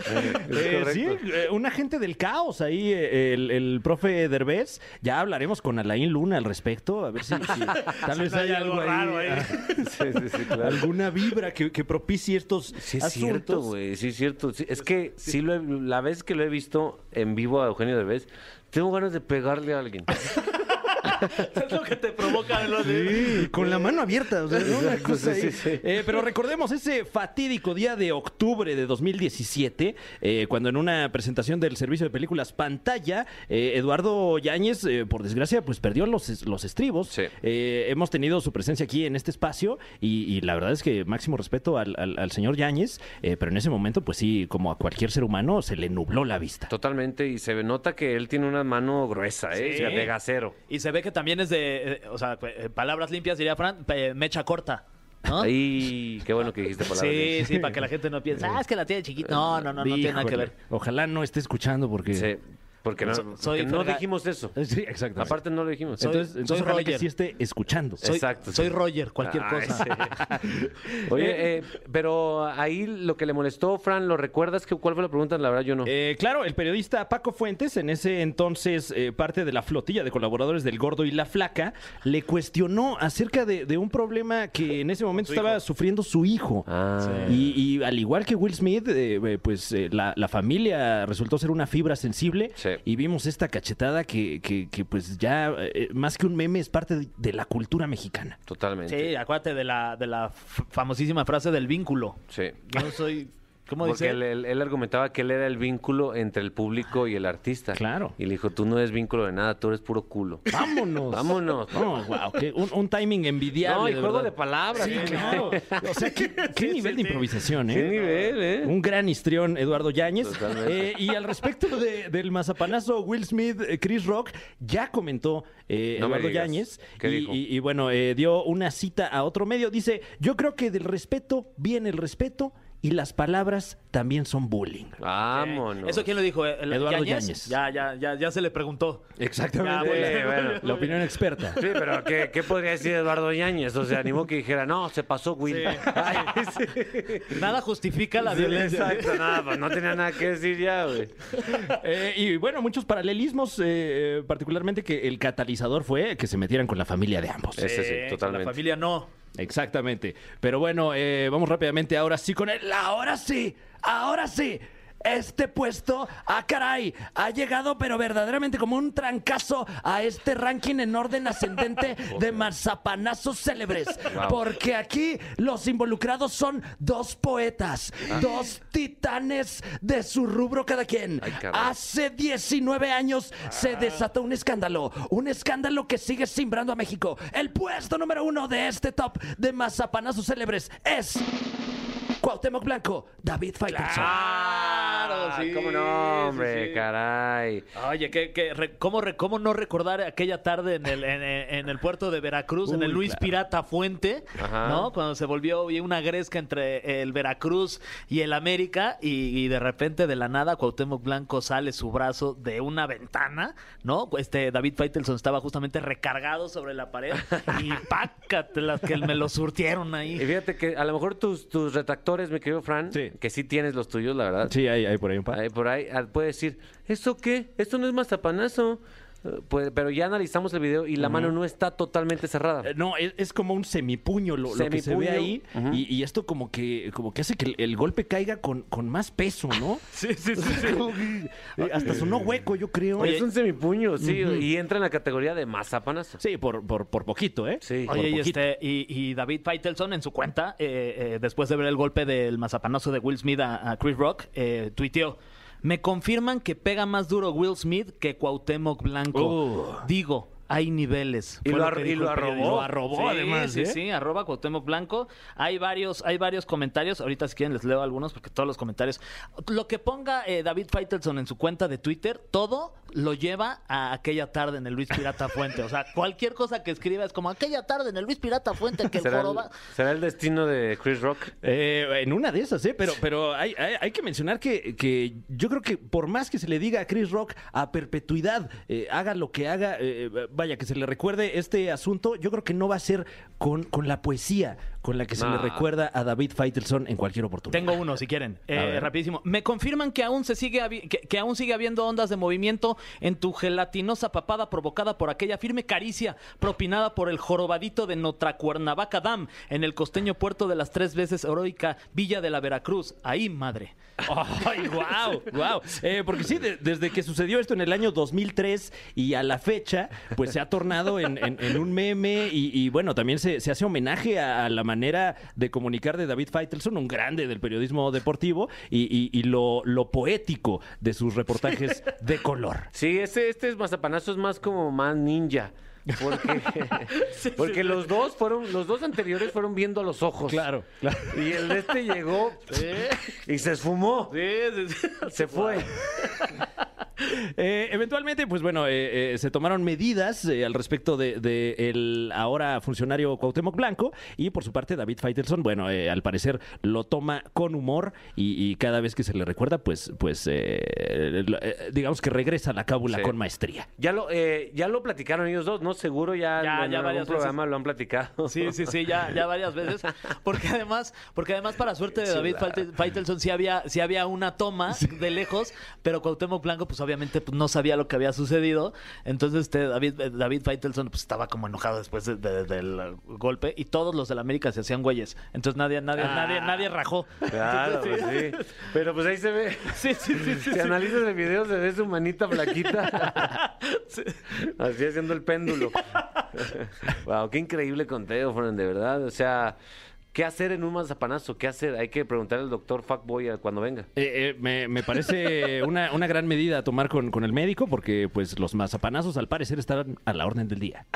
Eh, correcto. sí, eh, un agente del caos ahí, eh, el, el profe Derbez. Ya hablaremos con Alain Luna al respecto, a ver si, si tal vez no hay hay algo raro ahí, ahí. Sí, sí, sí, claro. alguna vibra que, que propicie estos Sí, es asuntos. cierto, güey. Sí, es cierto. Sí, es que sí, lo he- la vez que lo he visto en vivo a Eugenio Derbez, tengo ganas de pegarle a alguien. es lo que te provoca Sí, con la mano abierta. o sea, ¿no? Una cosa ahí. sí, sí. Eh, pero recordemos ese fatídico día de octubre de 2017, eh, cuando en una presentación del servicio de películas Pantalla, eh, Eduardo Yáñez, eh, por desgracia, pues perdió los, los estribos. Sí. Eh, hemos tenido su presencia aquí en este espacio y, y la verdad es que máximo respeto al, al- al señor Yáñez, eh, pero en ese momento, pues sí, como a cualquier ser humano, se le nubló la vista. Totalmente. Y se nota que él tiene una mano gruesa, ¿eh? Sí. De acero. Y se ve que también es de, eh, o sea, eh, palabras limpias diría Fran, eh, mecha corta, ¿no? Ay, qué bueno que dijiste palabras. Sí, sí, para que la gente no piense, ah, es que la tiene chiquita. No, no, no, no tiene nada que ver. Ojalá no esté escuchando porque... Sí, porque no, So- porque soy no Ferga- dijimos eso. Sí, exacto. Aparte no lo dijimos. Soy- entonces, entonces soy que Roger. sí esté escuchando. Soy, Exacto, soy sí. Roger, cualquier Ay, cosa. sí. Oye, eh, pero ahí lo que le molestó, Fran, ¿lo recuerdas? que ¿Cuál fue la pregunta? La verdad, yo no. Eh, claro, el periodista Paco Fuentes, en ese entonces eh, parte de la flotilla de colaboradores del Gordo y la Flaca, le cuestionó acerca de, de un problema que en ese momento estaba sufriendo su hijo. Ah. Y, y al igual que Will Smith, eh, eh, pues eh, la, la familia resultó ser una fibra sensible Sí. Y vimos esta cachetada que, que- que, pues ya eh, más que un meme es parte de, de la cultura mexicana. Totalmente. Sí, acuérdate de la, de la famosísima frase del vínculo. Sí. Yo soy, ¿cómo Porque dice? él, él- él argumentaba que él era el vínculo entre el público y el artista. Claro. Y le dijo, tú no eres vínculo de nada, tú eres puro culo. ¡Vámonos! Vámonos. No, wow, un, un timing envidiable. No, y de juego verdad. de palabras. Sí, ¿eh? claro. O sea, qué, qué nivel de improvisación, ¿eh? Qué nivel, ¿eh? Un gran histrión, Eduardo Yáñez. Eh, y al respecto de- del mazapanazo Will Smith, eh, Chris Rock ya comentó eh, No Eduardo. Yáñez. ¿Qué y, dijo? y- y bueno, eh, dio una cita a otro medio. Dice: Yo creo que del respeto viene el respeto y las palabras también son bullying. Vámonos. ¿Eso quién lo dijo? ¿El- Eduardo Yáñez? Ya, ya, ya, ya se le preguntó. Exactamente. Ya, bueno, la, bueno. la opinión experta. Sí, pero ¿qué, qué podría decir Eduardo Yáñez? O sea, animó que dijera, no, se pasó Will. Ay, sí. Nada justifica la Sí, violencia. Exacto, nada, pues no tenía nada que decir ya, güey. Eh, y bueno, muchos paralelismos, eh, particularmente que el catalizador fue que se metieran con la familia de ambos. Ese sí, Eh, totalmente. La familia no. Exactamente. Pero bueno, eh, vamos rápidamente ahora sí con el. Ahora sí, ahora sí. Este puesto, ah caray, ha llegado pero verdaderamente como un trancazo a este ranking en orden ascendente de mazapanazos célebres. Porque aquí los involucrados son dos poetas, dos titanes de su rubro cada quien. Ay. Hace 19 años se desató un escándalo, un escándalo que sigue simbrando a México. El puesto número uno de este top de mazapanazos célebres es Cuauhtémoc Blanco, David Faitelson. Claro, sí. ¿Cómo no, hombre? sí. Caray. Oye, que, que re- ¿cómo, re- cómo no recordar aquella tarde en el, en, en el puerto de Veracruz, en el Luis claro. Pirata Fuente, Ajá. ¿no? Cuando se volvió bien una gresca entre el Veracruz y el América y, y de repente de la nada Cuauhtémoc Blanco sale su brazo de una ventana, ¿no? Este David Faitelson estaba justamente recargado sobre la pared y pácatelas que me lo surtieron Y ahí. fíjate que a lo mejor tus, tus retractores, mi querido Fran, Sí. que sí tienes los tuyos, la verdad. Sí, hay, hay por ahí un par. Por ahí ah, puede decir, ¿esto qué? Esto no es mazapanazo. Pues, pero ya analizamos el video y la mano no está totalmente cerrada. Eh, No, es, es como un semipuño lo, lo que se ve ahí y, y esto como que como que hace que el, el golpe caiga con, con más peso, ¿no? Sí, sí, sí. Que, eh, hasta sonó hueco, yo creo. es un semipuño, sí, y entra en la categoría de mazapanazo. Sí, por, por, por poquito, ¿eh? Sí. Por Oye, y, este, y, y David Faitelson en su cuenta, eh, eh, después de ver el golpe del mazapanazo de Will Smith a, a Chris Rock, eh, tuiteó, me confirman que pega más duro Will Smith que Cuauhtémoc Blanco. Uh. Digo, hay niveles. Y lo ar- y lo el arrobó. Lo arrobó, Sí, además, Sí, ¿eh? sí, arroba Cuauhtémoc Blanco. Hay varios, hay varios comentarios. Ahorita si quieren les leo algunos porque todos los comentarios. Lo que ponga eh, David Faitelson en su cuenta de Twitter, todo lo lleva a aquella tarde en el Luis Pirata Fuente. O sea, cualquier cosa que escriba es como aquella tarde en el Luis Pirata Fuente que el ¿Será el, joroba... será el destino de Chris Rock? Eh, en una de esas, ¿eh? Pero, pero hay, hay- hay que mencionar que, que yo creo que por más que se le diga a Chris Rock a perpetuidad, eh, haga lo que haga, eh, vaya, que se le recuerde este asunto, yo creo que no va a ser con, con la poesía con la que se le recuerda a David Faitelson en cualquier oportunidad. Tengo uno, si quieren. Eh, rapidísimo. Me confirman que aún se sigue habi- que, que aún sigue habiendo ondas de movimiento en tu gelatinosa papada provocada por aquella firme caricia propinada por el jorobadito de Notra Cuernavaca Dam en el costeño puerto de las tres veces heroica Villa de la Veracruz. Ahí, madre. ¡Ay, wow! wow. Eh, porque sí, de- desde que sucedió esto en el año 2003 y a la fecha, pues se ha tornado en, en- en un meme y, y, bueno, también se, se hace homenaje a, a la manera de comunicar de David Faitelson, un grande del periodismo deportivo, y, y- y lo, lo poético de sus reportajes de color. Sí, este, este mazapanazo es más como más ninja. Porque, porque los dos fueron, los dos anteriores fueron viendo a los ojos. claro. Y el de este llegó y se esfumó. Se fue. Eh, eventualmente, pues bueno, eh, eh, se tomaron medidas eh, al respecto de, de el ahora funcionario Cuauhtémoc Blanco y por su parte David Faitelson, bueno, eh, al parecer lo toma con humor y, y cada vez que se le recuerda, pues, pues eh, eh, digamos que regresa a la cábula Sí. con maestría. Ya lo, eh, ya lo platicaron ellos dos, ¿no? Seguro ya, Ya, en ya algún programa lo han platicado. Sí, sí, sí, ya, ya varias veces. Porque además, porque además para suerte de David Faite- Faitelson sí había, sí había una toma de lejos, pero Cuauhtémoc Blanco pues obviamente pues, no sabía lo que había sucedido. Entonces este David, eh, David Faitelson pues estaba como enojado después de- de- del golpe y todos los del América se hacían güeyes. Entonces nadie, nadie, nadie, nadie rajó. Claro, Entonces, pues sí. Pero pues ahí se ve. Sí, sí, sí, sí, Si analizas el video, se ve su manita flaquita. Así haciendo el péndulo. wow, qué increíble conteo, Fran, de verdad. O sea, ¿qué hacer en un mazapanazo? ¿Qué hacer? Hay que preguntar al doctor Fuckboy a- cuando venga. Eh, eh, me, me parece una, una gran medida a tomar con, con el médico porque pues los mazapanazos al parecer están a la orden del día.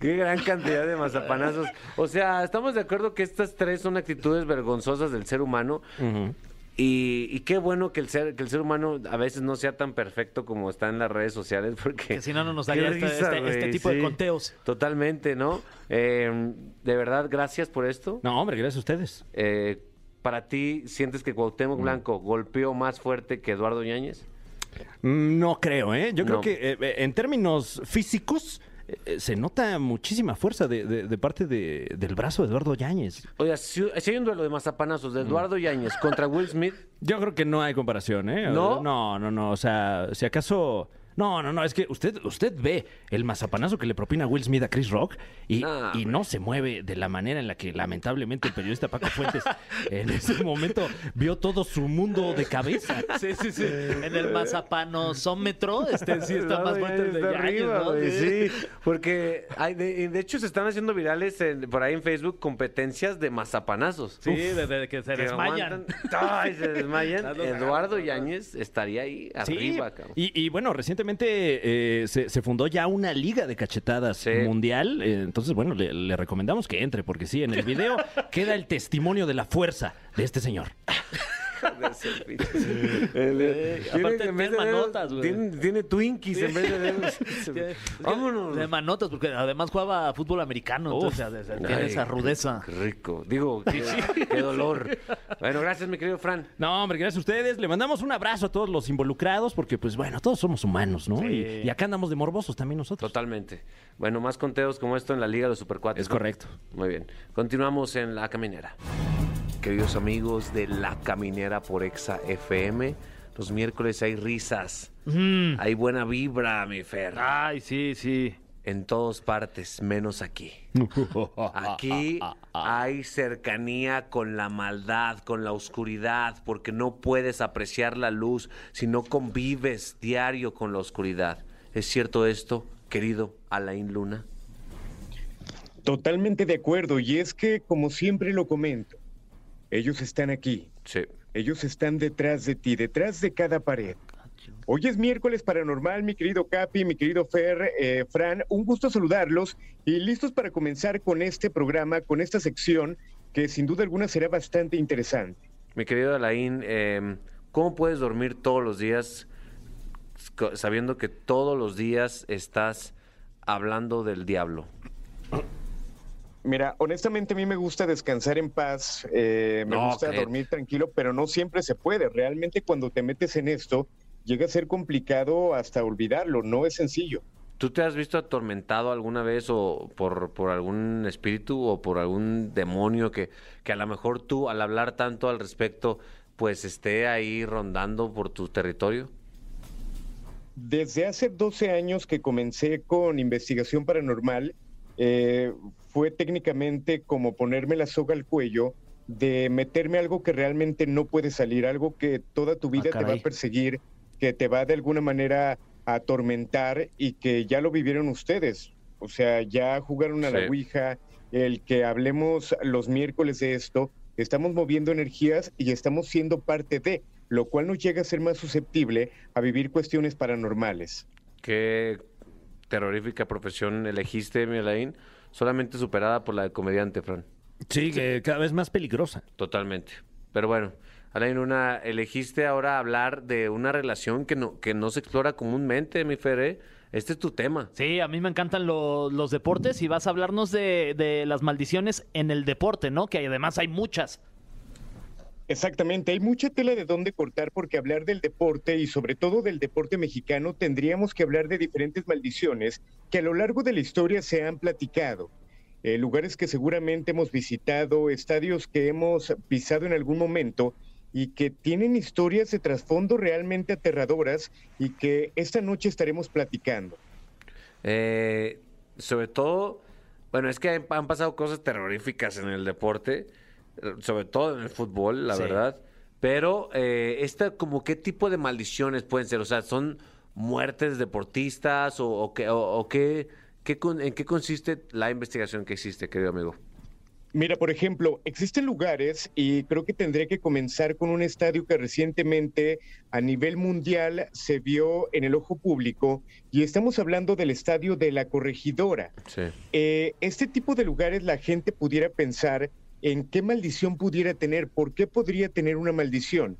Qué gran cantidad de mazapanazos. O sea, estamos de acuerdo que estas tres son actitudes vergonzosas del ser humano. Y, y qué bueno que el ser que el ser humano a veces no sea tan perfecto como está en las redes sociales, porque Que si no, no nos daría este- este- este tipo de conteos. Totalmente, ¿no? Eh, de verdad, gracias por esto. No, hombre, gracias a ustedes. Eh, para ti, ¿sientes que Cuauhtémoc Blanco golpeó más fuerte que Eduardo Yáñez? Mm, No creo, ¿eh? Yo creo No. que eh, eh, en términos físicos eh, se nota muchísima fuerza de, de- de parte de- del brazo de Eduardo Yáñez. Oiga, si, si hay un duelo de mazapanazos de Eduardo Yáñez contra Will Smith, Yo creo que no hay comparación, ¿eh? ¿No? No, no, no. O sea, si acaso No, no, no, es que usted, usted ve el mazapanazo que le propina Will Smith a Chris Rock y, No, y no se mueve de la manera en la que lamentablemente el periodista Paco Fuentes en ese momento vio todo su mundo de cabeza. Sí, sí, sí. En el mazapanosómetro, este sí está No, más fuerte el de arriba, ¿no? güey, sí, porque hay de, de hecho se están haciendo virales en- por ahí en Facebook competencias de mazapanazos. Sí, desde que se Que desmayan. aguantan- Ay, se desmayan. Eduardo Yáñez estaría ahí Sí, arriba, cabrón. y, y bueno, recientemente eh, se, se fundó ya una liga de cachetadas Sí. mundial. eh, entonces, bueno, le, le recomendamos que entre, porque sí, en el video queda el testimonio de la fuerza de este señor. Eh, tiene- aparte en vez de tiene dedos, manotas, güey. Tiene, tiene Twinkies en vez de dedos. Vámonos. De manotas, porque además jugaba fútbol americano, entonces ya, ya, tiene Ay, esa rudeza. Qué rico. Digo, qué, qué dolor. Bueno, gracias, mi querido Fran. No, hombre, gracias a ustedes. Le mandamos un abrazo a todos los involucrados, porque, pues bueno, todos somos humanos, ¿no? Sí. Y, y acá andamos de morbosos también nosotros. Totalmente. Bueno, más conteos como esto en la Liga de los Supercuates. Es ¿no? correcto. Muy bien. Continuamos en La Caminera. Queridos amigos de La Caminera por Exa FM, los miércoles hay risas, Mm. hay buena vibra, mi Fer. Ay, sí, sí. En todas partes, menos aquí. Aquí hay cercanía con la maldad, con la oscuridad, porque no puedes apreciar la luz si no convives diario con la oscuridad. ¿Es cierto esto, querido Alain Luna? Totalmente de acuerdo, y es que, como siempre lo comento, ellos están aquí, Sí. ellos están detrás de ti, detrás de cada pared. Hoy es miércoles paranormal, mi querido Capi, mi querido Fer, eh, Fran, un gusto saludarlos y listos para comenzar con este programa, con esta sección que sin duda alguna será bastante interesante. Mi querido Alain, eh, ¿cómo puedes dormir todos los días sabiendo que todos los días estás hablando del diablo? Mira, honestamente a mí me gusta descansar en paz, eh, me No, gusta dormir tranquilo, pero no siempre se puede. Realmente cuando te metes en esto, llega a ser complicado hasta olvidarlo, no es sencillo. ¿Tú te has visto atormentado alguna vez o por, por algún espíritu o por algún demonio que, que a lo mejor tú al hablar tanto al respecto pues esté ahí rondando por tu territorio? Desde hace 12 años que comencé con investigación paranormal, eh, fue técnicamente como ponerme la soga al cuello de meterme algo que realmente no puede salir, algo que toda tu vida te va a perseguir, que te va de alguna manera a atormentar y que ya lo vivieron ustedes. O sea, ya jugaron a Sí. la Ouija, el que hablemos los miércoles de esto, estamos moviendo energías y estamos siendo parte de, lo cual nos llega a ser más susceptible a vivir cuestiones paranormales. ¿Qué terrorífica profesión elegiste, mi Alain? Solamente superada por la de comediante, Fran. Sí, que cada vez más peligrosa. Totalmente. Pero bueno, Alain Luna, elegiste ahora hablar de una relación que no, que no se explora comúnmente, mi Fer, ¿eh? Este es tu tema. Sí, a mí me encantan lo- los deportes y vas a hablarnos de, de las maldiciones en el deporte, ¿no? Que además hay muchas. Exactamente, hay mucha tela de dónde cortar porque hablar del deporte y sobre todo del deporte mexicano tendríamos que hablar de diferentes maldiciones que a lo largo de la historia se han platicado. Eh, lugares que seguramente hemos visitado, estadios que hemos pisado en algún momento y que tienen historias de trasfondo realmente aterradoras y que esta noche estaremos platicando. Eh, sobre todo, bueno, es que han, pasado cosas terroríficas en el deporte, sobre todo en el fútbol, la Sí. verdad. Pero, eh, esta, como qué tipo de maldiciones pueden ser? O sea, ¿son muertes deportistas o, o qué, o, o qué, en qué consiste la investigación que hiciste, querido amigo? Mira, por ejemplo, existen lugares y creo que tendré que comenzar con un estadio que recientemente a nivel mundial se vio en el ojo público y estamos hablando del estadio de la corregidora. Sí. Eh, este tipo de lugares la gente pudiera pensar en qué maldición pudiera tener, por qué podría tener una maldición.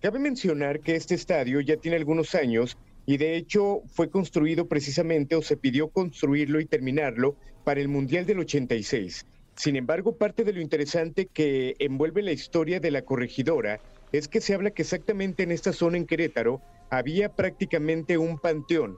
Cabe mencionar que este estadio ya tiene algunos años y de hecho fue construido precisamente o se pidió construirlo y terminarlo para el Mundial del 86. Sin embargo, parte de lo interesante que envuelve la historia de la corregidora es que se habla que exactamente en esta zona en Querétaro había prácticamente un panteón.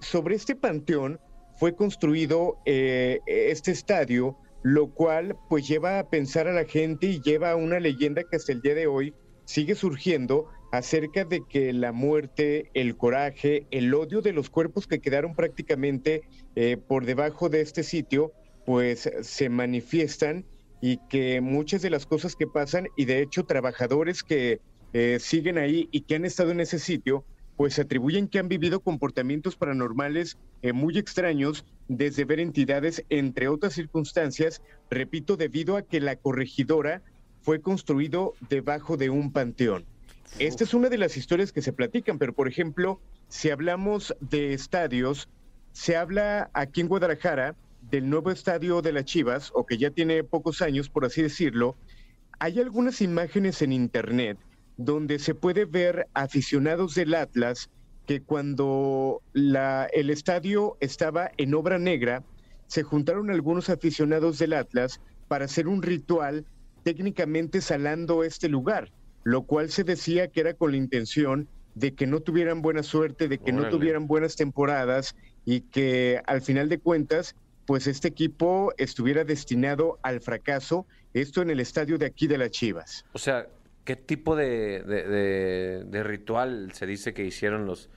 Sobre este panteón fue construido eh, este estadio, lo cual pues lleva a pensar a la gente y lleva a una leyenda que hasta el día de hoy sigue surgiendo acerca de que la muerte, el coraje, el odio de los cuerpos que quedaron prácticamente eh, por debajo de este sitio, pues se manifiestan y que muchas de las cosas que pasan, y de hecho trabajadores que eh, siguen ahí y que han estado en ese sitio, pues atribuyen que han vivido comportamientos paranormales eh, muy extraños, desde ver entidades, entre otras circunstancias, repito, debido a que la corregidora fue construido debajo de un panteón. Esta es una de las historias que se platican, pero por ejemplo, si hablamos de estadios, se habla aquí en Guadalajara del nuevo estadio de las Chivas, o que ya tiene pocos años, por así decirlo. Hay algunas imágenes en internet donde se puede ver aficionados del Atlas que cuando la, el estadio estaba en obra negra, se juntaron algunos aficionados del Atlas para hacer un ritual técnicamente salando este lugar, lo cual se decía que era con la intención de que no tuvieran buena suerte, de que no tuvieran buenas temporadas y que al final de cuentas, pues este equipo estuviera destinado al fracaso, esto en el estadio de aquí de las Chivas. O sea, ¿qué tipo de, de- de- de ritual se dice que hicieron los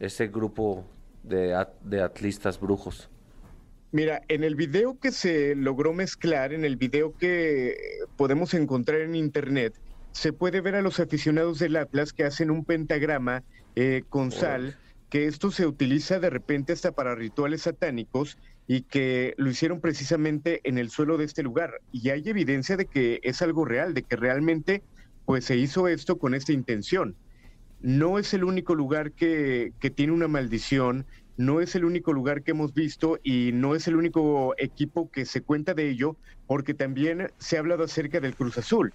ese grupo de, at- de atlistas brujos? Mira, en el video que se logró mezclar, en el video que podemos encontrar en internet, se puede ver a los aficionados del Atlas que hacen un pentagrama eh, con sal, que esto se utiliza de repente hasta para rituales satánicos y que lo hicieron precisamente en el suelo de este lugar. Y hay evidencia de que es algo real, de que realmente pues se hizo esto con esta intención no es el único lugar que, que tiene una maldición, no es el único lugar que hemos visto y no es el único equipo que se cuenta de ello, porque también se ha hablado acerca del Cruz Azul.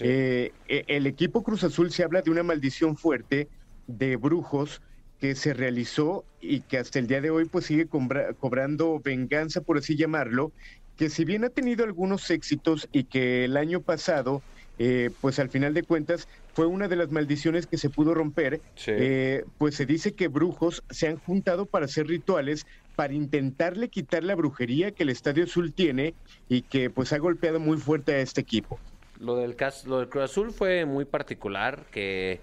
Eh, eh, el equipo Cruz Azul se habla de una maldición fuerte de brujos que se realizó y que hasta el día de hoy pues sigue cobrando venganza, por así llamarlo, que si bien ha tenido algunos éxitos y que el año pasado, eh, pues al final de cuentas fue una de las maldiciones que se pudo romper, Sí. eh, pues se dice que brujos se han juntado para hacer rituales para intentarle quitar la brujería que el Estadio Azul tiene y que pues ha golpeado muy fuerte a este equipo. Lo del, cas- lo del Cruz Azul fue muy particular, que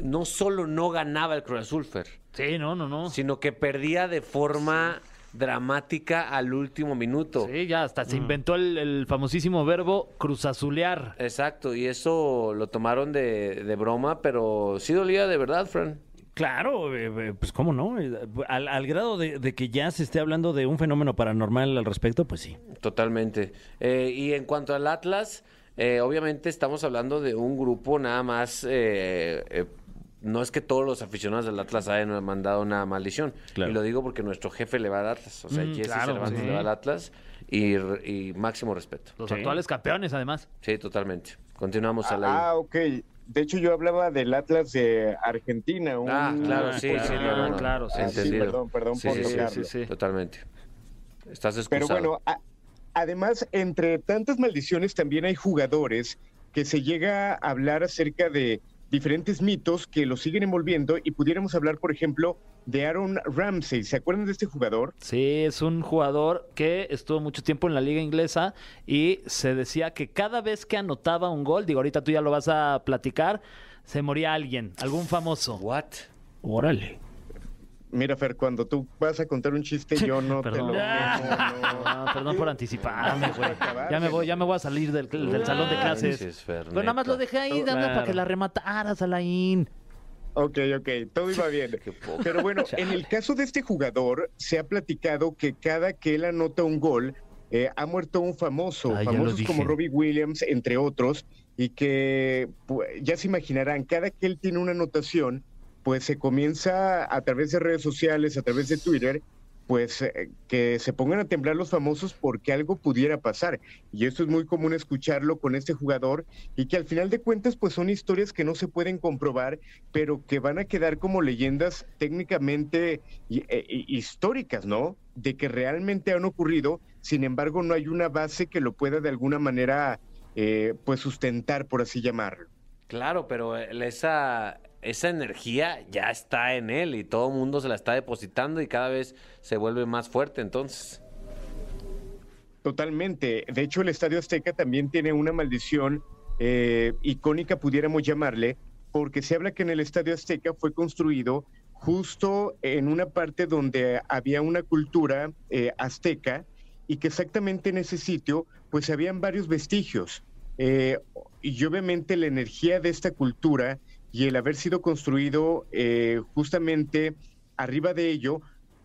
no solo no ganaba el Cruz Azul, Fer, Sí, no, no, no. sino que perdía de forma dramática al último minuto. Sí, ya hasta se inventó el, el famosísimo verbo cruzazulear. Exacto, y eso lo tomaron de, de broma, pero sí dolía de verdad, Fran. Claro, eh, eh, pues cómo no. Eh, Al, al grado de, de que ya se esté hablando de un fenómeno paranormal al respecto, pues sí. Totalmente. Eh, y en cuanto al Atlas, eh, obviamente estamos hablando de un grupo nada más. eh, eh, no es que todos los aficionados del Atlas hayan mandado una maldición. Claro. Y lo digo porque nuestro jefe le va al Atlas. O sea, Mm, Jesse claro, Cervantes sí. le va al Atlas. Y, y máximo respeto. Los Sí. actuales campeones, además. Sí, totalmente. Continuamos a la. Ah, ok. De hecho, yo hablaba del Atlas de Argentina. un- Ah, claro, sí, claro, sí, no, no, no. claro, sí, Ah, sí, perdón, perdón Sí, por sí, sí, lograrlo. sí, sí. Totalmente. Estás Pero excusado. bueno, a- además, entre tantas maldiciones, también hay jugadores que se llega a hablar acerca de diferentes mitos que los siguen envolviendo y pudiéramos hablar, por ejemplo, de Aaron Ramsey. ¿Se acuerdan de este jugador? Sí, es un jugador que estuvo mucho tiempo en la liga inglesa y se decía que cada vez que anotaba un gol, digo, ahorita tú ya lo vas a platicar, se moría alguien, algún famoso. ¿What? Órale. Mira, Fer, cuando tú vas a contar un chiste, yo no te lo... no, Ah, perdón por anticiparme, güey. Ya me voy, ya me voy a salir del, del salón de clases. Manches, Fer, Pero nada más lo dejé ahí, dame Claro. para que la remataras, Alain. Ok, ok, todo iba bien. Pero bueno, en el caso de este jugador, se ha platicado que cada que él anota un gol, eh, ha muerto un famoso, Ah, lo famosos como. Robbie Williams, entre otros, y que pu- ya se imaginarán, cada que él tiene una anotación, pues se comienza a través de redes sociales, a través de Twitter, pues eh, que se pongan a temblar los famosos porque algo pudiera pasar. Y esto es muy común escucharlo con este jugador y que al final de cuentas pues son historias que no se pueden comprobar, pero que van a quedar como leyendas técnicamente e- históricas, ¿no? De que realmente han ocurrido, sin embargo no hay una base que lo pueda de alguna manera eh, pues sustentar, por así llamarlo. Claro, pero el- esa, esa energía ya está en él y todo el mundo se la está depositando y cada vez se vuelve más fuerte entonces. Totalmente. De hecho, el Estadio Azteca también tiene una maldición eh, icónica, pudiéramos llamarle, porque se habla que en el Estadio Azteca fue construido justo en una parte donde había una cultura eh, azteca y que exactamente en ese sitio pues habían varios vestigios. Eh, y obviamente la energía de esta cultura y el haber sido construido eh, justamente arriba de ello,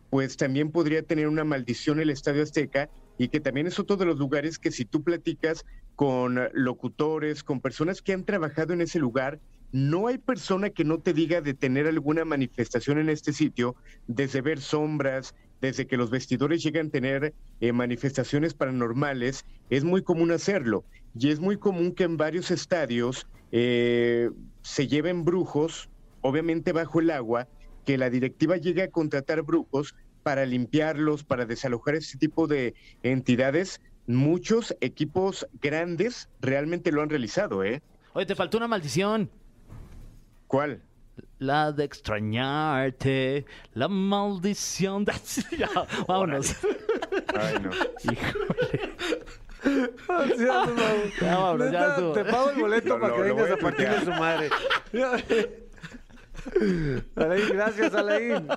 pues también podría tener una maldición el Estadio Azteca y que también es otro de los lugares que si tú platicas con locutores, con personas que han trabajado en ese lugar, no hay persona que no te diga de tener alguna manifestación en este sitio, desde ver sombras, desde que los vestidores llegan a tener eh, manifestaciones paranormales, es muy común hacerlo. Y es muy común que en varios estadios eh, se lleven brujos, obviamente bajo el agua, que la directiva llegue a contratar brujos para limpiarlos, para desalojar ese tipo de entidades. Muchos equipos grandes realmente lo han realizado, ¿eh? Oye, te faltó una maldición. ¿Cuál? La de extrañarte, la maldición de... Ya, vámonos. Ay, no. Ya, vámonos, ya Neta, estuvo. te pago el boleto para que lo- vengas a a partirle tuitear. su madre. Alain, gracias, Alain.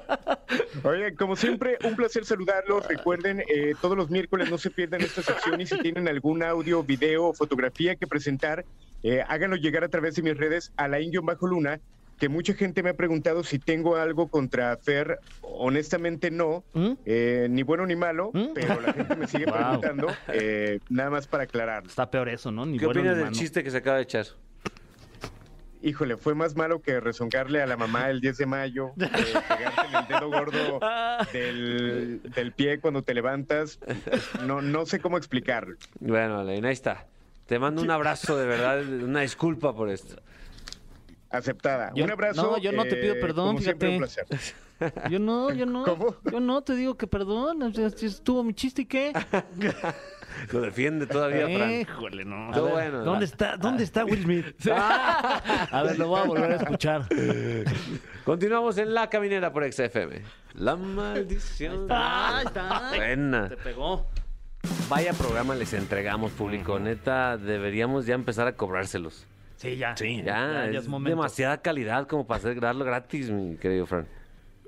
Oye, como siempre, un placer saludarlos. Recuerden, eh, todos los miércoles no se pierdan esta sección y si tienen algún audio, video o fotografía que presentar, eh, háganlo llegar a través de mis redes a la bajo luna que mucha gente me ha preguntado si tengo algo contra Fer. Honestamente no, ¿Mm? eh, ni bueno ni malo, ¿Mm? pero la gente me sigue Wow. preguntando, eh, nada más para aclararlo. Está peor eso, ¿no? Ni ¿Qué bueno opinas ni del malo. chiste que se acaba de echar? Híjole, fue más malo que rezongarle a la mamá el 10 de mayo, eh, pegarte en el dedo gordo del, del pie cuando te levantas. No, no sé cómo explicarlo. Bueno, Alain, ahí está. Te mando un abrazo de verdad, una disculpa por esto. Aceptada. Yo- un abrazo. no, yo no te pido eh, perdón, como siempre, un fíjate. placer. Yo no, yo no. ¿Cómo? Yo no, te digo que perdón. Estuvo mi chiste y qué. Lo defiende todavía, Fran. Híjole, no. Ver, bueno. ¿Dónde está, ¿Dónde está Will Smith? A ver, lo voy a volver a escuchar. Continuamos en La Caminera por XFM. La maldición. Ah, ahí está. Buena. Te pegó. Vaya programa les entregamos, público. Neta, deberíamos ya empezar a cobrárselos. Sí, ya. Sí. Ya, Ya, ya es es momento. demasiada calidad como para hacer, darlo gratis, mi querido Fran.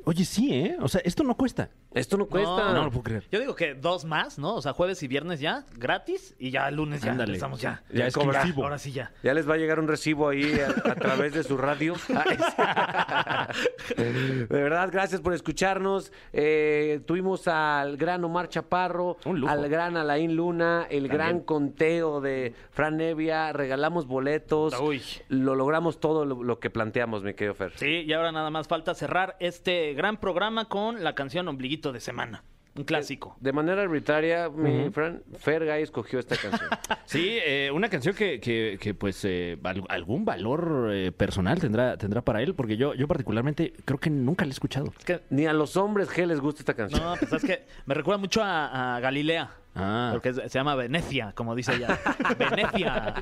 Oye, sí, ¿eh? O sea, esto no cuesta. Esto no cuesta. No lo puedo creer. Yo digo que dos más, ¿no? O sea, jueves y viernes ya, gratis, y ya lunes ya Ándale. empezamos ya. Ya es cobra. exclusivo. Ahora sí ya. Ya les va a llegar un recibo ahí a, a través de su radio. de verdad, gracias por escucharnos. Eh, tuvimos al gran Omar Chaparro, Un lujo. al gran Alain Luna, el gran conteo de Fran Nevia. Regalamos boletos. Uy. Lo logramos todo lo, lo que planteamos, mi querido Fer. Sí, y ahora nada más falta cerrar este gran programa con la canción Ombliguito de Semana. Un clásico. De manera arbitraria, mi Fran, Fergay escogió esta canción. Sí, eh, una canción que, que, que, pues eh, al- algún valor eh, personal tendrá, tendrá para él, porque yo, yo particularmente creo que nunca la he escuchado. Es que, Ni a los hombres G les gusta esta canción. no, pues es que me recuerda mucho a, a Galilea. Ah. Porque se llama Venecia, como dice ella. Venecia.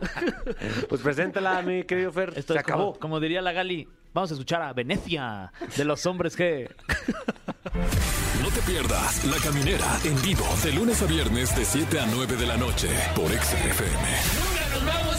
Pues preséntala, mi querido Fer. Esto Se como- acabó. Como, diría la Gali, vamos a escuchar a Venecia de los hombres que. No te pierdas La Caminera en vivo de lunes a viernes de 7 a 9 de la noche por XFM.